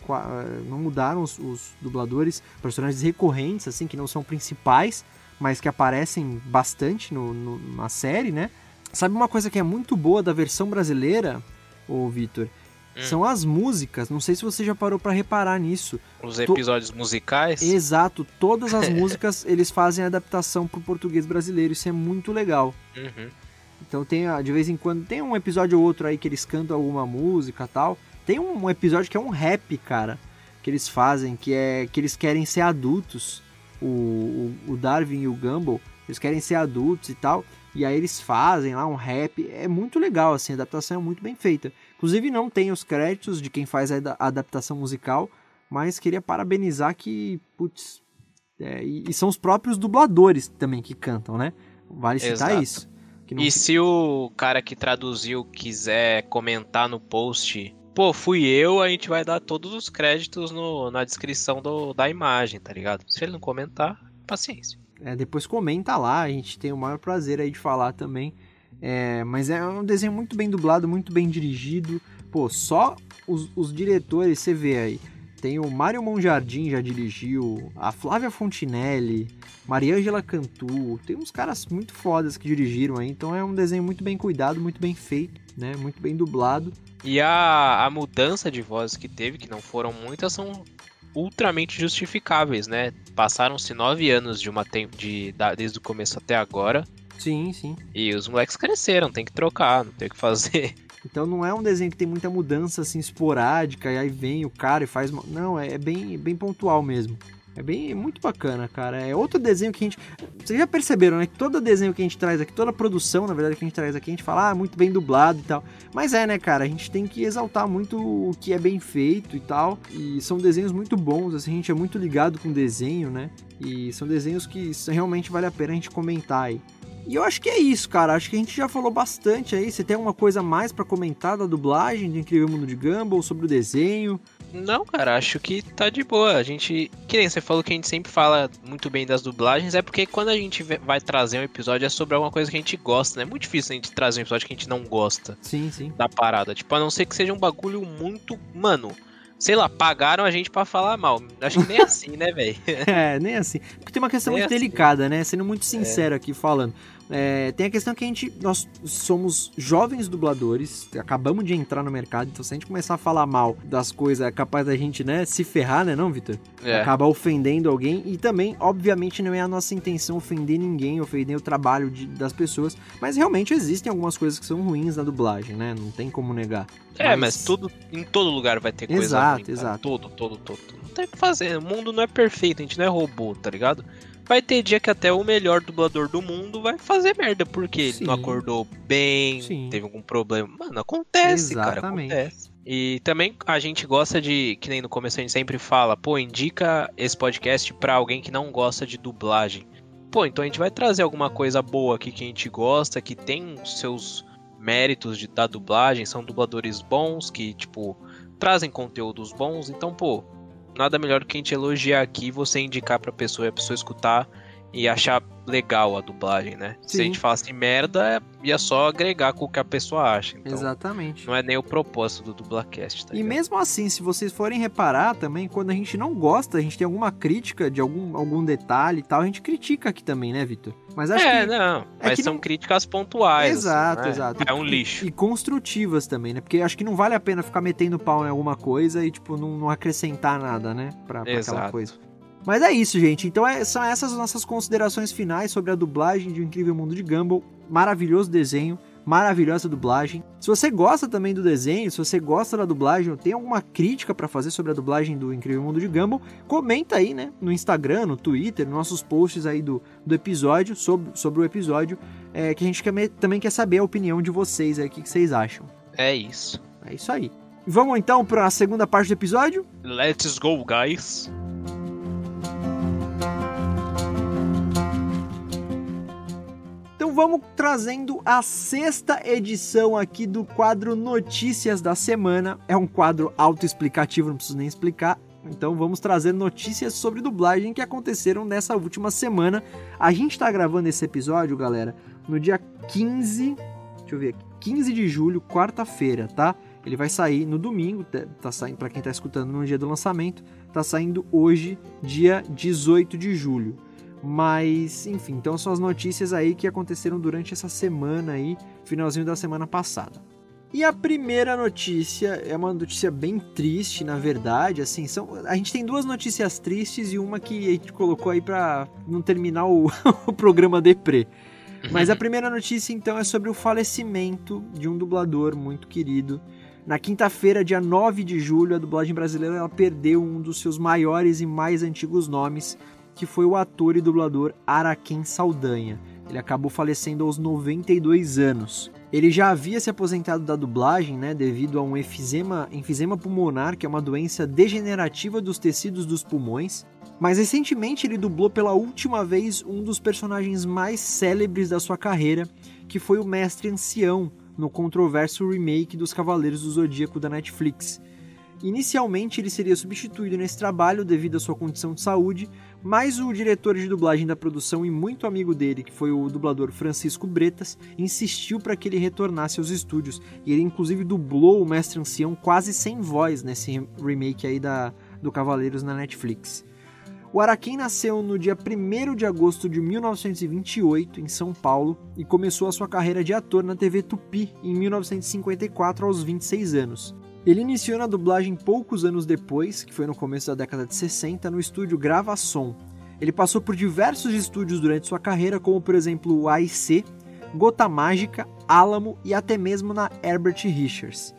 não mudaram os, os, dubladores, personagens recorrentes, assim, que não são principais, mas que aparecem bastante no, no, na série, né? Sabe uma coisa que é muito boa da versão brasileira, ô Vitor? Hum. São as músicas. Não sei se você já parou para reparar nisso. Os episódios to... musicais? Exato. Todas as músicas eles fazem adaptação pro português brasileiro. Isso é muito legal. Uhum. Então tem de vez em quando tem um episódio ou outro aí que eles cantam alguma música tal. Tem um episódio que é um rap, cara, que eles fazem, que é que eles querem ser adultos. O, o, o Darwin e o Gumball, eles querem ser adultos e tal. E aí eles fazem lá um rap. É muito legal, assim, a adaptação é muito bem feita. Inclusive não tem os créditos de quem faz a adaptação musical, mas queria parabenizar que, putz, é, e, e, são os próprios dubladores também que cantam, né? Vale citar Exato. isso. E se o cara que traduziu quiser comentar no post, pô, fui eu, a gente vai dar todos os créditos no, na descrição do, da imagem, tá ligado? Se ele não comentar, paciência. É, depois comenta lá, a gente tem o maior prazer aí de falar também. É, mas é um desenho muito bem dublado, muito bem dirigido. Pô, só os, os diretores, você vê aí. Tem o Mário Monjardim já dirigiu, a Flávia Fontinelli, Mariângela Cantu, tem uns caras muito fodas que dirigiram aí, então é um desenho muito bem cuidado, muito bem feito, né? Muito bem dublado. E a, a mudança de vozes que teve, que não foram muitas, são ultramente justificáveis, né? Passaram-se nove anos de uma de, de, desde o começo até agora. Sim, sim. E os moleques cresceram, tem que trocar, não tem o que fazer. Então não é um desenho que tem muita mudança assim esporádica e aí vem o cara e faz. Não, é bem, bem pontual mesmo. É bem muito bacana, cara. É outro desenho que a gente. Vocês já perceberam, né? Que todo desenho que a gente traz aqui, toda produção, na verdade, que a gente traz aqui, a gente fala, ah, muito bem dublado e tal. Mas é, né, cara? A gente tem que exaltar muito o que é bem feito e tal. E são desenhos muito bons, assim, a gente é muito ligado com desenho, né? E são desenhos que realmente vale a pena a gente comentar aí. E eu acho que é isso, cara. Acho que a gente já falou bastante aí. Você tem alguma coisa mais para comentar da dublagem do Incrível Mundo de Gumball, sobre o desenho? Não, cara, acho que tá de boa. A gente, que nem você falou que a gente sempre fala muito bem das dublagens, é porque quando a gente vai trazer um episódio é sobre alguma coisa que a gente gosta, né? É muito difícil a gente trazer um episódio que a gente não gosta. Sim, sim. Da parada. Tipo, a não ser que seja um bagulho muito. Mano, sei lá, pagaram a gente para falar mal. Acho que nem assim, né, velho? é, nem assim. Porque tem uma questão nem muito assim. delicada, né? Sendo muito sincero é. aqui falando. É, tem a questão que a gente, nós somos jovens dubladores, acabamos de entrar no mercado, então se a gente começar a falar mal das coisas, é capaz da gente, né, se ferrar, né, não, Vitor? É. Acabar ofendendo alguém e também, obviamente, não é a nossa intenção ofender ninguém, ofender o trabalho de, das pessoas, mas realmente existem algumas coisas que são ruins na dublagem, né? Não tem como negar. É, mas, mas tudo, em todo lugar vai ter coisa exato, ruim. Exato, Todo, todo, todo. Não tem o que fazer. O mundo não é perfeito, a gente não é robô, tá ligado? Vai ter dia que até o melhor dublador do mundo vai fazer merda, porque ele não acordou bem, Sim. teve algum problema. Mano, acontece, Exatamente. cara, acontece. E também a gente gosta de, que nem no começo a gente sempre fala, pô, indica esse podcast pra alguém que não gosta de dublagem. Pô, então a gente vai trazer alguma coisa boa aqui que a gente gosta, que tem os seus méritos de, da dublagem, são dubladores bons, que, tipo, trazem conteúdos bons. Então, pô, nada melhor do que a gente elogiar aqui, você indicar pra pessoa e a pessoa escutar e achar legal a dublagem, né? Sim. Se a gente falasse merda, ia só agregar com o que a pessoa acha. Então, Exatamente. Não é nem o propósito do Dublacast, tá E mesmo assim, se vocês forem reparar também, quando a gente não gosta, a gente tem alguma crítica de algum, algum detalhe e tal, a gente critica aqui também, né, Vitor? Mas acho é, que. Não, é mas são não... críticas pontuais. Assim, exato, assim, exato. É um lixo. E, e, construtivas também, né? Porque acho que não vale a pena ficar metendo pau em alguma coisa e, tipo, não, não acrescentar nada, né? Pra, pra aquela coisa. Mas é isso, gente. Então é, são essas as nossas considerações finais sobre a dublagem de O Incrível Mundo de Gumball. Maravilhoso desenho, maravilhosa dublagem. Se você gosta também do desenho, se você gosta da dublagem, ou tem alguma crítica para fazer sobre a dublagem do Incrível Mundo de Gumball, comenta aí, né, no Instagram, no Twitter, nos nossos posts aí do, do episódio, sobre, sobre o episódio, é, que a gente quer, também quer saber a opinião de vocês aí, o que, que vocês acham. É isso. É isso aí. Vamos então para a segunda parte do episódio? Let's go, guys! Então vamos trazendo a sexta edição aqui do quadro Notícias da Semana. É um quadro autoexplicativo, não preciso nem explicar. Então vamos trazer notícias sobre dublagem que aconteceram nessa última semana. A gente tá gravando esse episódio, galera, no dia 15, deixa eu ver aqui, 15 de julho, quarta-feira, tá? Ele vai sair no domingo, tá saindo para quem tá escutando no dia do lançamento, tá saindo hoje, dia 18 de julho. Mas, enfim, então são as notícias aí que aconteceram durante essa semana aí, finalzinho da semana passada. E a primeira notícia é uma notícia bem triste, na verdade, assim, são a gente tem duas notícias tristes e uma que a gente colocou aí para não terminar o, o programa deprê. Mas a primeira notícia então é sobre o falecimento de um dublador muito querido. Na quinta-feira, dia 9 de julho, a dublagem brasileira perdeu um dos seus maiores e mais antigos nomes, que foi o ator e dublador Araquém Saldanha. Ele acabou falecendo aos 92 anos. Ele já havia se aposentado da dublagem, né, devido a um efizema, enfisema pulmonar, que é uma doença degenerativa dos tecidos dos pulmões. Mas recentemente ele dublou pela última vez um dos personagens mais célebres da sua carreira, que foi o Mestre Ancião, no controverso remake dos Cavaleiros do Zodíaco da Netflix. Inicialmente ele seria substituído nesse trabalho devido à sua condição de saúde, mas o diretor de dublagem da produção e muito amigo dele, que foi o dublador Francisco Bretas, insistiu para que ele retornasse aos estúdios. E ele inclusive dublou o Mestre Ancião quase sem voz nesse remake aí da, do Cavaleiros na Netflix. O Araquém nasceu no dia 1 de agosto de 1928 em São Paulo e começou a sua carreira de ator na TV Tupi em 1954 aos 26 anos. Ele iniciou na dublagem poucos anos depois, que foi no começo da década de 60, no estúdio Gravação. Ele passou por diversos estúdios durante sua carreira, como por exemplo o AIC, Gota Mágica, Alamo e até mesmo na Herbert Richards.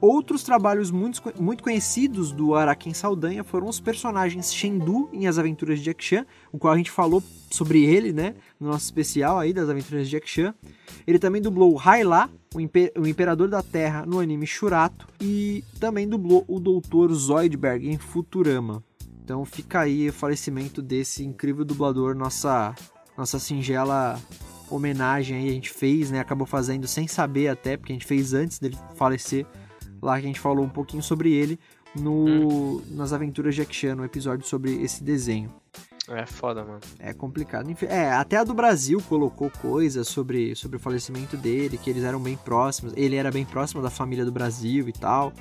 Outros trabalhos muito, muito conhecidos do Araken Saldanha foram os personagens Shendu em As Aventuras de Jack Chan, o qual a gente falou sobre ele, né, no nosso especial aí das Aventuras de Jack Chan. Ele também dublou Hyla, o, Imper o Imperador da Terra no anime Shurato e também dublou o Dr. Zoidberg em Futurama. Então fica aí o falecimento desse incrível dublador, nossa nossa singela homenagem aí a gente fez, né? Acabou fazendo sem saber até, porque a gente fez antes dele falecer lá que a gente falou um pouquinho sobre ele no, hum. nas aventuras de Chan, no episódio sobre esse desenho. É foda, mano. É complicado. É, até a do Brasil colocou coisas sobre, sobre o falecimento dele, que eles eram bem próximos. Ele era bem próximo da família do Brasil e tal.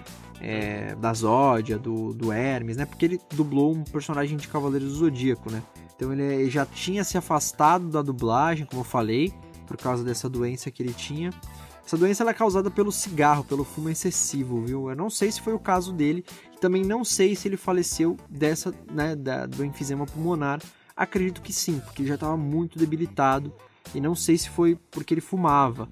É, da Zódia, do, do Hermes, né? Porque ele dublou um personagem de Cavaleiros do Zodíaco, né? Então ele já tinha se afastado da dublagem, como eu falei, por causa dessa doença que ele tinha. Essa doença é causada pelo cigarro, pelo fumo excessivo, viu? Eu não sei se foi o caso dele, e também não sei se ele faleceu dessa, né, da, do enfisema pulmonar. Acredito que sim, porque ele já estava muito debilitado, e não sei se foi porque ele fumava,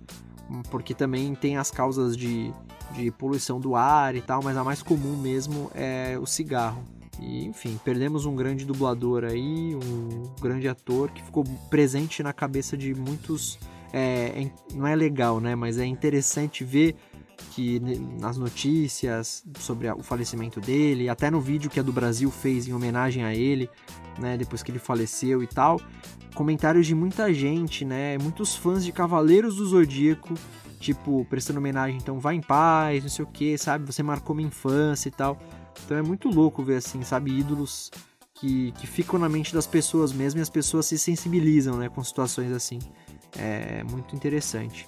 porque também tem as causas de, de poluição do ar e tal, mas a mais comum mesmo é o cigarro. E, enfim, perdemos um grande dublador aí, um grande ator que ficou presente na cabeça de muitos é, é, não é legal, né? Mas é interessante ver que nas notícias sobre o falecimento dele, até no vídeo que a do Brasil fez em homenagem a ele, né, depois que ele faleceu e tal, comentários de muita gente, né, muitos fãs de Cavaleiros do Zodíaco, tipo, prestando homenagem, então vai em paz, não sei o que, sabe, você marcou minha infância e tal. Então é muito louco ver assim, sabe, ídolos que, que ficam na mente das pessoas mesmo e as pessoas se sensibilizam, né, com situações assim. É muito interessante.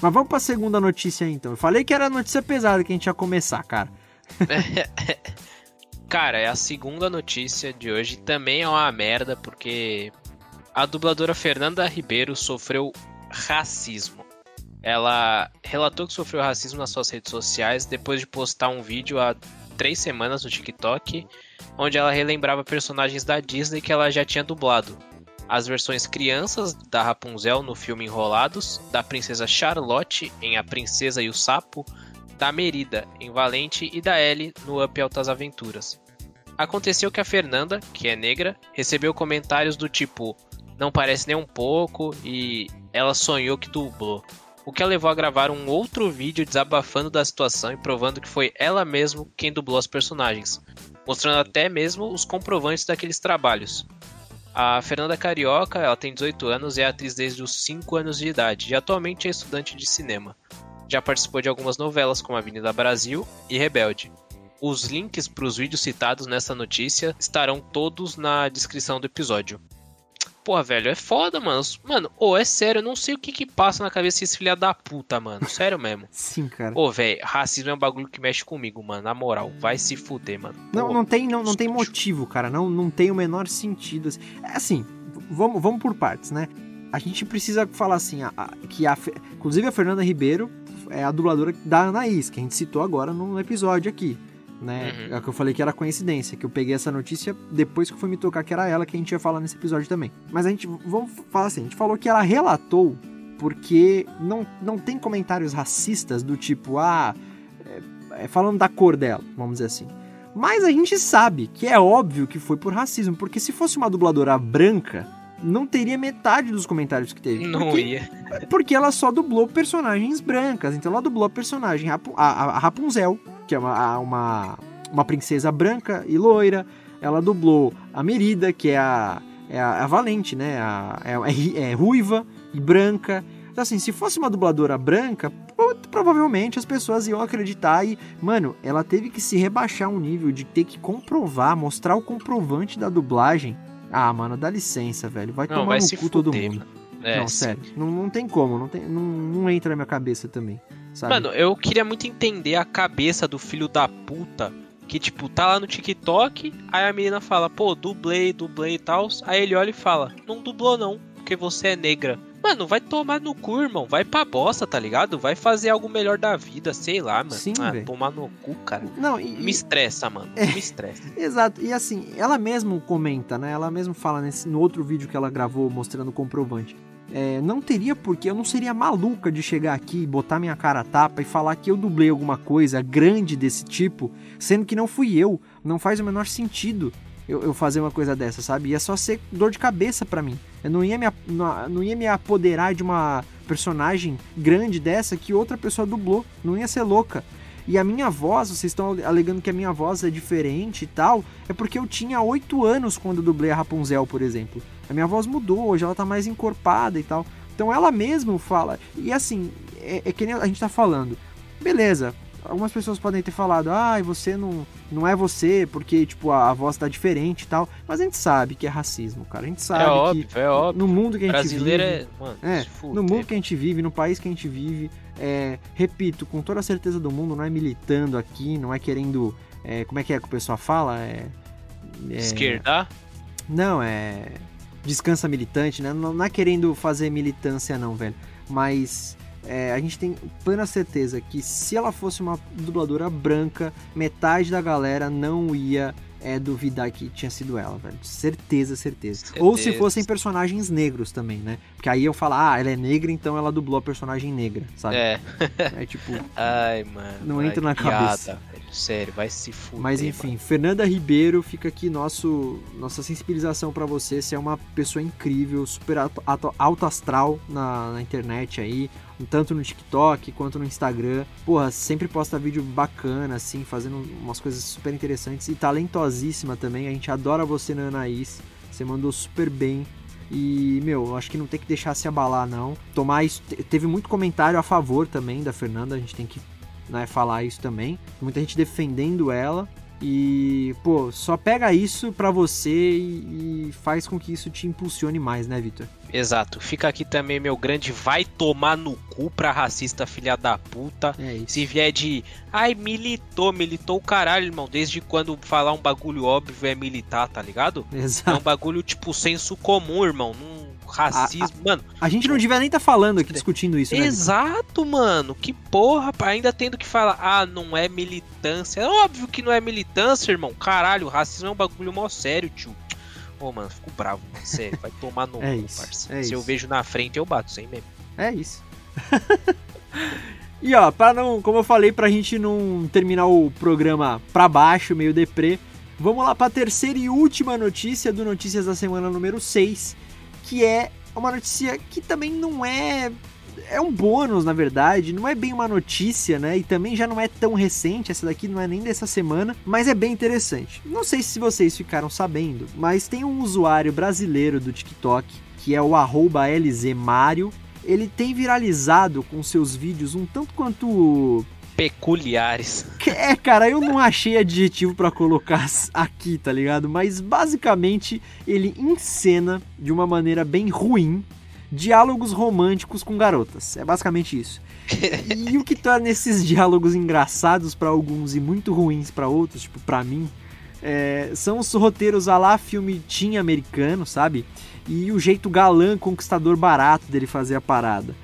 Mas vamos para a segunda notícia então. Eu falei que era notícia pesada que a gente ia começar, cara. cara, é a segunda notícia de hoje. Também é uma merda, porque a dubladora Fernanda Ribeiro sofreu racismo. Ela relatou que sofreu racismo nas suas redes sociais depois de postar um vídeo há três semanas no TikTok, onde ela relembrava personagens da Disney que ela já tinha dublado, as versões crianças da Rapunzel no filme Enrolados, da princesa Charlotte em A Princesa e o Sapo, da Merida em Valente e da Ellie no Up Altas Aventuras. Aconteceu que a Fernanda, que é negra, recebeu comentários do tipo: não parece nem um pouco e ela sonhou que dublou. o que a levou a gravar um outro vídeo desabafando da situação e provando que foi ela mesma quem dublou as personagens, mostrando até mesmo os comprovantes daqueles trabalhos. A Fernanda Carioca, ela tem 18 anos e é atriz desde os 5 anos de idade e atualmente é estudante de cinema. Já participou de algumas novelas como Avenida Brasil e Rebelde. Os links para os vídeos citados nessa notícia estarão todos na descrição do episódio. Porra, velho, é foda, mano. Mano, ô, oh, é sério, eu não sei o que que passa na cabeça desse filha da puta, mano. Sério mesmo. Sim, cara. Ô, oh, velho, racismo é um bagulho que mexe comigo, mano. Na moral, vai se fuder, mano. Não, não tem, não, não tem motivo, cara. Não, não tem o menor sentido. É assim, vamos, vamos por partes, né? A gente precisa falar assim, a, a, que a, inclusive a Fernanda Ribeiro é a dubladora da Anaís, que a gente citou agora no episódio aqui né? Uhum. É o que eu falei que era coincidência, que eu peguei essa notícia depois que eu fui me tocar que era ela que a gente ia falar nesse episódio também. Mas a gente, vamos falar assim, a gente falou que ela relatou porque não, não tem comentários racistas do tipo, ah, é, é, falando da cor dela, vamos dizer assim. Mas a gente sabe que é óbvio que foi por racismo, porque se fosse uma dubladora branca, não teria metade dos comentários que teve. Não porque, ia. Porque ela só dublou personagens brancas. Então ela dublou a personagem a, a, a Rapunzel, que é uma, uma, uma princesa branca e loira. Ela dublou a Merida, que é a, é a, a Valente, né? A, é, é, é, ruiva e branca. Então, assim, se fosse uma dubladora branca, provavelmente as pessoas iam acreditar e, mano, ela teve que se rebaixar um nível de ter que comprovar, mostrar o comprovante da dublagem. Ah, mano, dá licença, velho. Vai não, tomar vai no cu fuder, todo mundo. É, não, sério. Não, não tem como, não, tem, não, não entra na minha cabeça também. Sabe? Mano, eu queria muito entender a cabeça do filho da puta que, tipo, tá lá no TikTok, aí a menina fala, pô, dublei, dublei e tal. Aí ele olha e fala, não dublou não, porque você é negra. Mano, vai tomar no cu, irmão. Vai pra bosta, tá ligado? Vai fazer algo melhor da vida, sei lá, mano. Sim, ah, véio. tomar no cu, cara. Não, e, Me estressa, mano. É. Me estressa. Exato. E assim, ela mesmo comenta, né? Ela mesmo fala nesse, no outro vídeo que ela gravou mostrando o comprovante. É, não teria porque eu não seria maluca de chegar aqui, botar minha cara a tapa e falar que eu dublei alguma coisa grande desse tipo, sendo que não fui eu. Não faz o menor sentido eu, eu fazer uma coisa dessa, sabe? Ia só ser dor de cabeça para mim. Eu não ia, me, não, não ia me apoderar de uma personagem grande dessa que outra pessoa dublou. Não ia ser louca. E a minha voz, vocês estão alegando que a minha voz é diferente e tal, é porque eu tinha 8 anos quando eu dublei a Rapunzel, por exemplo. A minha voz mudou, hoje ela tá mais encorpada e tal. Então ela mesma fala. E assim, é, é que nem a gente tá falando. Beleza, algumas pessoas podem ter falado, ah, você não, não é você, porque, tipo, a, a, voz tá diferente e tal. Mas a gente sabe que é racismo, cara. A gente sabe é óbvio, que é óbvio. no mundo que a gente Brasileiro vive. É, mano, é no mundo que a gente vive, no país que a gente vive, é, repito, com toda a certeza do mundo, não é militando aqui, não é querendo. É, como é que é que o pessoal fala? É, é, Esquerda? Não, é. Descansa militante, né? Não, não é querendo fazer militância, não, velho. Mas é, a gente tem plena certeza que se ela fosse uma dubladora branca, metade da galera não ia é, duvidar que tinha sido ela, velho. Certeza, certeza, certeza. Ou se fossem personagens negros também, né? Porque aí eu falo, ah, ela é negra, então ela dublou a personagem negra, sabe? É. É tipo. Ai, mano. Não entra na piada, cabeça. Velho. Sério, vai se fuder. Mas enfim, mano. Fernanda Ribeiro, fica aqui nosso, nossa sensibilização para você. Você é uma pessoa incrível, super alto, astral na, na internet aí tanto no TikTok quanto no Instagram. Porra, sempre posta vídeo bacana, assim, fazendo umas coisas super interessantes e talentosíssima também. A gente adora você na Anaís. Você mandou super bem. E, meu, acho que não tem que deixar se abalar, não. Tomar isso. Teve muito comentário a favor também da Fernanda, a gente tem que né, falar isso também. Muita gente defendendo ela. E, pô, só pega isso pra você e, e faz com que isso te impulsione mais, né, Vitor? Exato. Fica aqui também meu grande vai tomar no cu pra racista filha da puta. É. Se vier de. Ai, militou, militou o caralho, irmão. Desde quando falar um bagulho óbvio é militar, tá ligado? Exato. É um bagulho tipo senso comum, irmão. Não racismo, a, a, mano. A gente não devia nem estar tá falando aqui, discutindo isso, né? Exato, mano. Que porra, ainda tendo que falar, ah, não é militância. É óbvio que não é militância, irmão. Caralho, racismo é um bagulho mó sério, tio. Ô, mano, fico bravo, mano. Sério, vai tomar no é cu, isso, parça. é Se isso. eu vejo na frente, eu bato, sem mesmo. É isso. e ó, para não, como eu falei, pra gente não terminar o programa pra baixo, meio deprê, vamos lá pra terceira e última notícia do Notícias da Semana número 6, que é uma notícia que também não é é um bônus, na verdade, não é bem uma notícia, né? E também já não é tão recente, essa daqui não é nem dessa semana, mas é bem interessante. Não sei se vocês ficaram sabendo, mas tem um usuário brasileiro do TikTok, que é o arroba LZMario. Ele tem viralizado com seus vídeos um tanto quanto peculiares. É, cara, eu não achei adjetivo para colocar aqui, tá ligado? Mas basicamente ele encena de uma maneira bem ruim diálogos românticos com garotas. É basicamente isso. e o que torna esses diálogos engraçados para alguns e muito ruins para outros, tipo para mim, é, são os roteiros a lá filme teen americano, sabe? E o jeito galã, conquistador barato dele fazer a parada.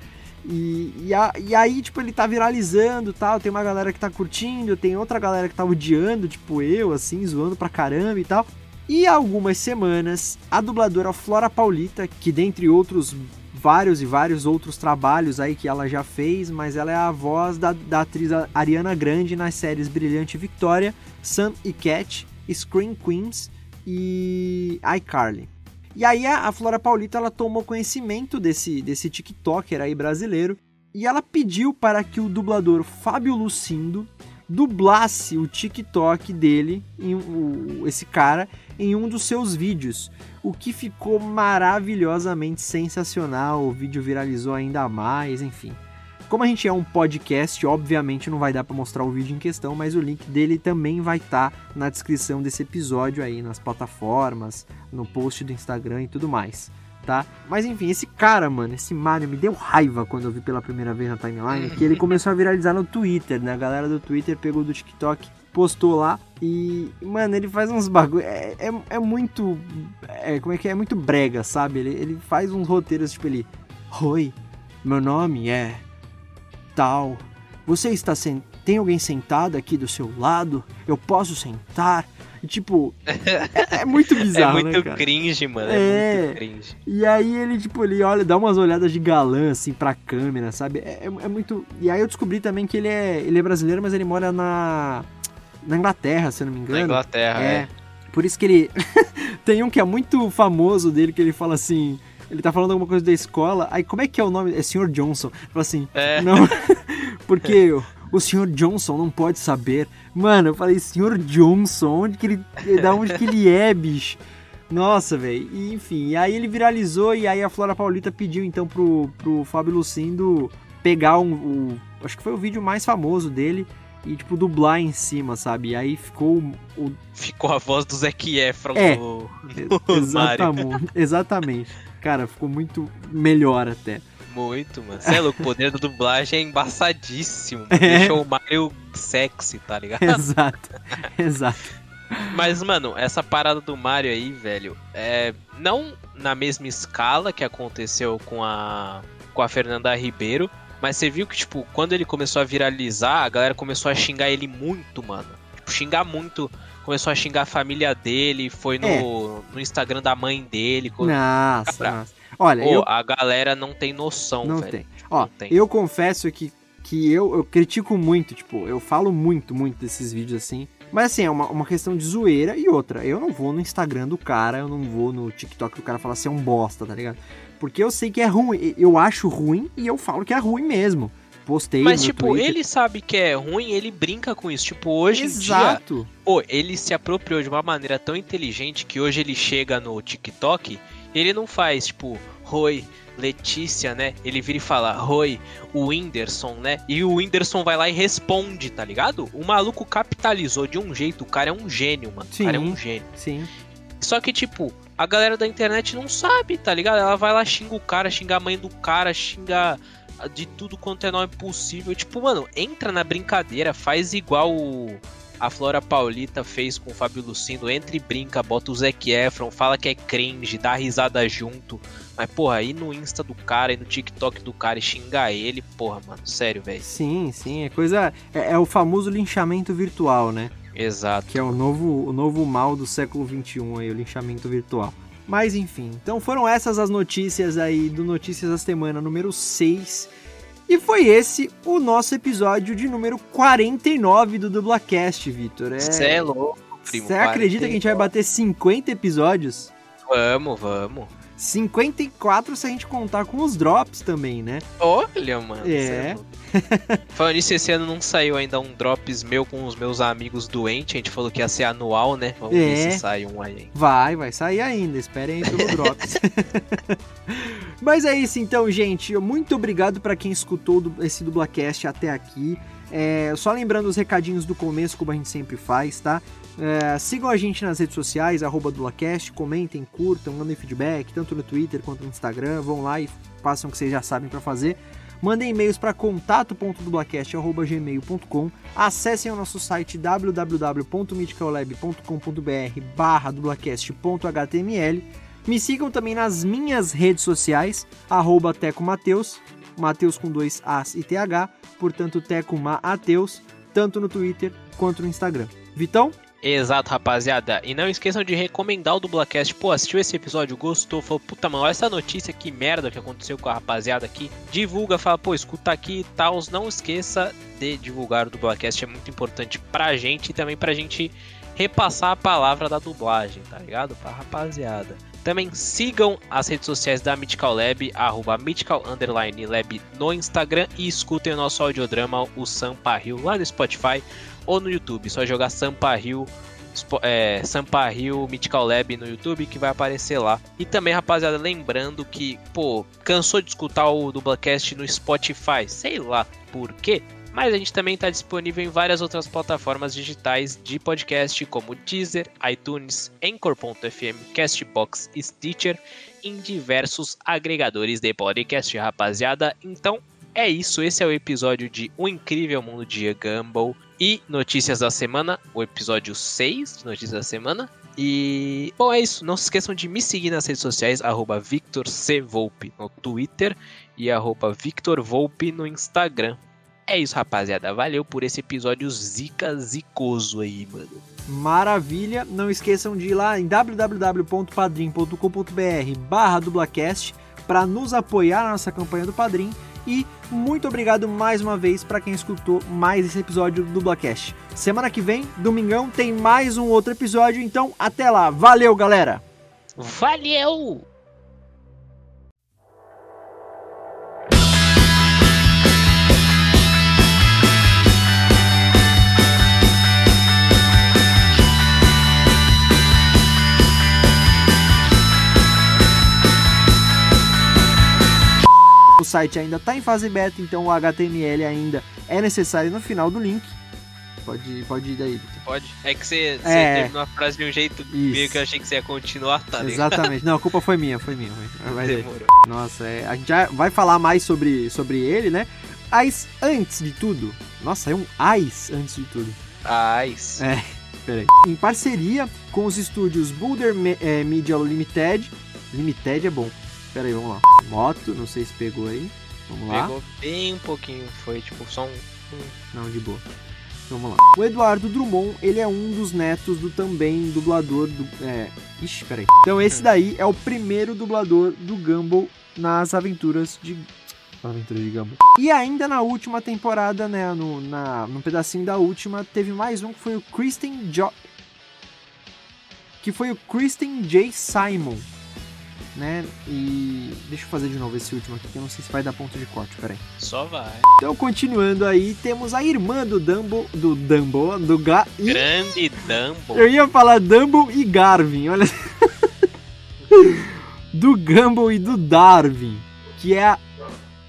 E, e, a, e, aí, tipo, ele tá viralizando tal. Tem uma galera que tá curtindo, tem outra galera que tá odiando, tipo eu, assim, zoando pra caramba e tal. E há algumas semanas, a dubladora Flora Paulita, que dentre outros vários e vários outros trabalhos aí que ela já fez, mas ela é a voz da, da atriz Ariana Grande nas séries Brilhante Victoria, Sam e Cat, Scream Queens e iCarly. E aí a Flora Paulita ela tomou conhecimento desse, desse TikToker aí brasileiro e ela pediu para que o dublador Fábio Lucindo dublasse o TikTok dele, em, o, esse cara, em um dos seus vídeos o que ficou maravilhosamente sensacional. O vídeo viralizou ainda mais, enfim. Como a gente é um podcast, obviamente não vai dar para mostrar o vídeo em questão, mas o link dele também vai estar tá na descrição desse episódio aí, nas plataformas, no post do Instagram e tudo mais, tá? Mas enfim, esse cara, mano, esse Mario me deu raiva quando eu vi pela primeira vez na timeline, que ele começou a viralizar no Twitter, né? A galera do Twitter pegou do TikTok postou lá. E, mano, ele faz uns bagulho. É, é, é, muito. É, como é que é? É muito brega, sabe? Ele, ele faz uns roteiros, tipo, ele. Oi, meu nome é. Tal. Você está sent... Tem alguém sentado aqui do seu lado? Eu posso sentar? E, tipo, é, é, muito bizarro, É muito né, cringe, mano. É, É. muito cringe. E aí ele, tipo, ele olha, dá umas olhadas de galã, assim, pra câmera, sabe? É, é- é muito... E aí eu descobri também que ele é, ele é brasileiro, mas ele mora na... Na Inglaterra, se eu não me engano. Na Inglaterra, é. Por isso que ele... Tem um que é muito famoso dele, que ele fala assim... Ele tá falando alguma coisa da escola, aí como é que é o nome? É Sr. Johnson. Fala assim, É. não... Porque o- Sr. Johnson não pode saber. Mano, eu falei, Sr. Johnson, onde que ele... Da onde que ele é, bicho? Nossa, velho. Enfim, e aí ele viralizou e aí a Flora Paulita pediu então pro, pro Fábio Lucindo pegar um, o. Acho que foi o vídeo mais famoso dele e, tipo, dublar em cima, sabe? E aí ficou o. Ficou a voz do Zac Efron É. no Mario. exatamente, exatamente. Cara, ficou muito melhor até. Muito, mano. Você é louco, o poder da dublagem é embaçadíssimo. É. Deixou o Mario sexy, tá ligado? Exato, exato. Mas, mano, essa parada do Mario aí, velho, é. Não na mesma escala que aconteceu com a. com a Fernanda Ribeiro. Mas você viu que, tipo, quando ele começou a viralizar, a galera começou a xingar ele muito, mano. Tipo, xingar muito. Começou a xingar a família dele, foi no, É. no Instagram da mãe dele. Nossa, nossa. Olha, Ô, eu. a galera não tem noção, Não velho. tem. Ó, não tem. eu confesso que, que eu, eu critico muito, tipo, eu falo muito, muito desses vídeos assim. Mas assim, é uma, uma questão de zoeira e outra. Eu não vou no Instagram do cara, eu não vou no TikTok do cara falar assim, é um bosta, tá ligado? Porque eu sei que é ruim. Eu acho ruim e eu falo que é ruim mesmo. Postei Mas, tipo, Twitter. ele sabe que é ruim, ele brinca com isso. Tipo, hoje em dia. Exato. Pô, ele se apropriou de uma maneira tão inteligente que hoje ele chega no TikTok ele não faz, tipo, Oi, Letícia, né? Ele vira e fala, Oi, o Whindersson, né? E o Whindersson vai lá e responde, tá ligado? O maluco capitalizou de um jeito, o cara é um gênio, mano. Sim. O cara é um gênio. Sim. Só que, tipo, a galera da internet não sabe, tá ligado? Ela vai lá, xinga o cara, xinga a mãe do cara, xinga de tudo quanto é nome possível. Tipo, mano, entra na brincadeira, faz igual o- a Flora Paulita fez com o Fábio Lucindo. Entra e brinca, bota o Zac Efron, fala que é cringe, dá risada junto. Mas, porra, aí no Insta do cara, aí no TikTok do cara e xingar ele, porra, mano, sério, velho. Sim, sim, é coisa. É, é o famoso linchamento virtual, né? Exato. Que é o novo, o novo mal do século XXI aí, o linchamento virtual. Mas enfim, então foram essas as notícias aí do Notícias da Semana número 6. E foi esse o nosso episódio de número 49 do Dublacast, Vitor. Cê é louco, primo. Você acredita que a gente vai bater 50 episódios? Vamos, vamos. 54 se a gente contar com os drops também, né? Olha, mano. É. é. Falando nisso, esse ano não saiu ainda um drops meu com os meus amigos doentes. A gente falou que ia ser anual, né? Vamos ver É. se sai um aí. Vai, vai sair ainda. Esperem aí pelo Drops. Mas é isso então, gente. Muito obrigado para quem escutou esse Dublacast até aqui. É, só lembrando os recadinhos do começo, como a gente sempre faz, tá? É, sigam a gente nas redes sociais, arroba Dublacast, comentem, curtam, mandem feedback, tanto no Twitter quanto no Instagram. Vão lá e façam o que vocês já sabem para fazer. Mandem e-mails para contato.dublacast.gmail.com Acessem o nosso site www.mythicallab.com.br barra dublacast.html Me sigam também nas minhas redes sociais, arroba Teco Mateus, com dois As e TH, portanto Teco Mateus, tanto no Twitter quanto no Instagram. Vitão? Exato, rapaziada. E não esqueçam de recomendar o Dublacast. Pô, assistiu esse episódio, gostou, falou, puta, mano, olha essa notícia, que merda que aconteceu com a rapaziada aqui. Divulga, fala, pô, escuta aqui e tal. Não esqueça de divulgar o Dublacast, é muito importante pra gente e também pra gente repassar a palavra da dublagem, tá ligado? Pra rapaziada. Também sigam as redes sociais da Mythical Lab, arroba Mythical Lab no Instagram e escutem o nosso audiodrama, o Sampa Rio, lá no Spotify ou no YouTube. Só jogar Sampa Rio, é, Sampa Rio Mythical Lab no YouTube que vai aparecer lá. E também, rapaziada, lembrando que, pô, cansou de escutar o Dublacast no Spotify, sei lá por quê. Mas a gente também está disponível em várias outras plataformas digitais de podcast, como Deezer, iTunes, Anchor.fm, Castbox, Stitcher, em diversos agregadores de podcast, rapaziada. Então é isso, esse é o episódio de O Incrível Mundo de Gumball e Notícias da Semana, o episódio 6 de Notícias da Semana. E, bom, é isso. Não se esqueçam de me seguir nas redes sociais, arroba Victor C. Volpe no Twitter e arroba Victor Volpe no Instagram. É isso, rapaziada. Valeu por esse episódio zica zicoso aí, mano. Maravilha. Não esqueçam de ir lá em www.padrim.com.br barra dublacast para nos apoiar na nossa campanha do Padrim. E muito obrigado mais uma vez para quem escutou mais esse episódio do Dublacast. Semana que vem, domingão, tem mais um outro episódio, então até lá. Valeu, galera! Valeu! O site ainda está em fase beta, então o HTML ainda é necessário no final do link. Pode, pode ir daí, Vitor. Pode. É que você, É. terminou a frase de um jeito meio que eu achei que você ia continuar, tá ligado? Exatamente. Não, a culpa foi minha, foi minha. Foi. Mas, é. Demorou. Nossa, é, a gente já vai falar mais sobre, sobre ele, né? Mas antes de tudo, nossa, é um AIS antes de tudo. Ais. É, peraí. Em parceria com os estúdios Boulder é, Media Limited. Limited é bom. Peraí, vamos lá. Moto, não sei se pegou aí. Vamos lá. Pegou bem um pouquinho, foi tipo só um. Não, de boa. Vamos lá. O Eduardo Drummond, ele é um dos netos do também dublador do. É. Ixi, peraí. Então esse daí é o primeiro dublador do Gumball nas aventuras de. Aventura de Gumball. E ainda na última temporada, né? No, na, no pedacinho da última, teve mais um que foi o Kristen Jo. Que foi o Kristen J. Simon. Né? E. Deixa eu fazer de novo esse último aqui, que eu não sei se vai dar ponto de corte, peraí. Só vai. Então, continuando aí, temos a irmã do Dumbo, do Dumbo, do Ga... Grande Dumbo. Eu ia falar Dumbo e Garvin, olha. do Gumball e do Darwin, que é a...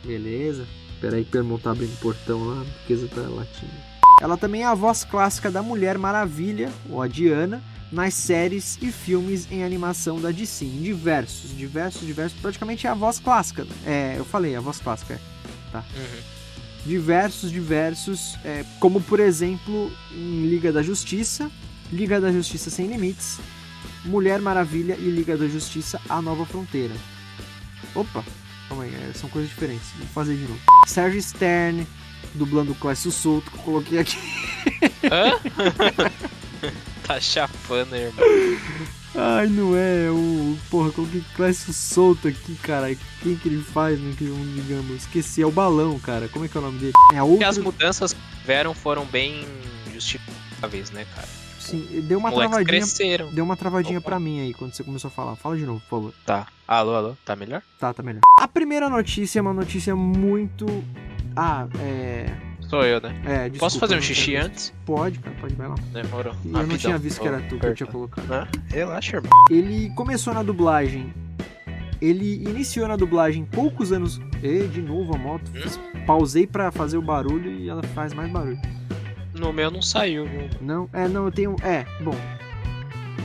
Beleza. Espera aí que o irmão tá abrindo o portão lá, porque tá latindo. Ela também é a voz clássica da Mulher Maravilha, ou a Diana, nas séries e filmes em animação da DC, em diversos, diversos, diversos, praticamente é a voz clássica. É, eu falei, a voz clássica. Tá. Diversos, diversos, é, como por exemplo em Liga da Justiça, Liga da Justiça Sem Limites, Mulher Maravilha e Liga da Justiça A Nova Fronteira. Opa, calma aí, é, são coisas diferentes, vou fazer de novo. Sérgio Stern, dublando o Clécio Souto, que eu coloquei aqui. Hã? tá chafando, irmão. Ai, não é, o. Porra, coloquei Clécio Souto aqui, cara. Quem que ele faz no Mundo de Gumball? Esqueci, é o Balão, cara. Como é que é o nome dele? É Porque outro. as mudanças que tiveram foram bem justificadas. vez, né, cara? Sim, deu uma travadinha. cresceram. Deu uma travadinha pra mim aí quando você começou a falar. Fala de novo, por favor. Tá. Alô, alô, tá melhor? Tá, tá melhor. A primeira notícia é uma notícia muito. Ah, é. Sou eu, né? É, desculpa, Posso fazer um xixi antes? Pode, cara, pode, vai lá. Demorou. E eu não tinha visto que era tu que eu tinha colocado. Ah, relaxa, irmão. Ele começou na dublagem. Ele iniciou na dublagem poucos anos. E de novo a moto. Fiz- pausei pra fazer o barulho e ela faz mais barulho. No meu não saiu, viu? Não, é, não, eu tenho. É, bom.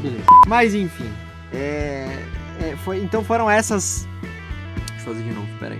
Beleza. Mas enfim. É. é, foi, então foram essas. Deixa eu fazer de novo, peraí.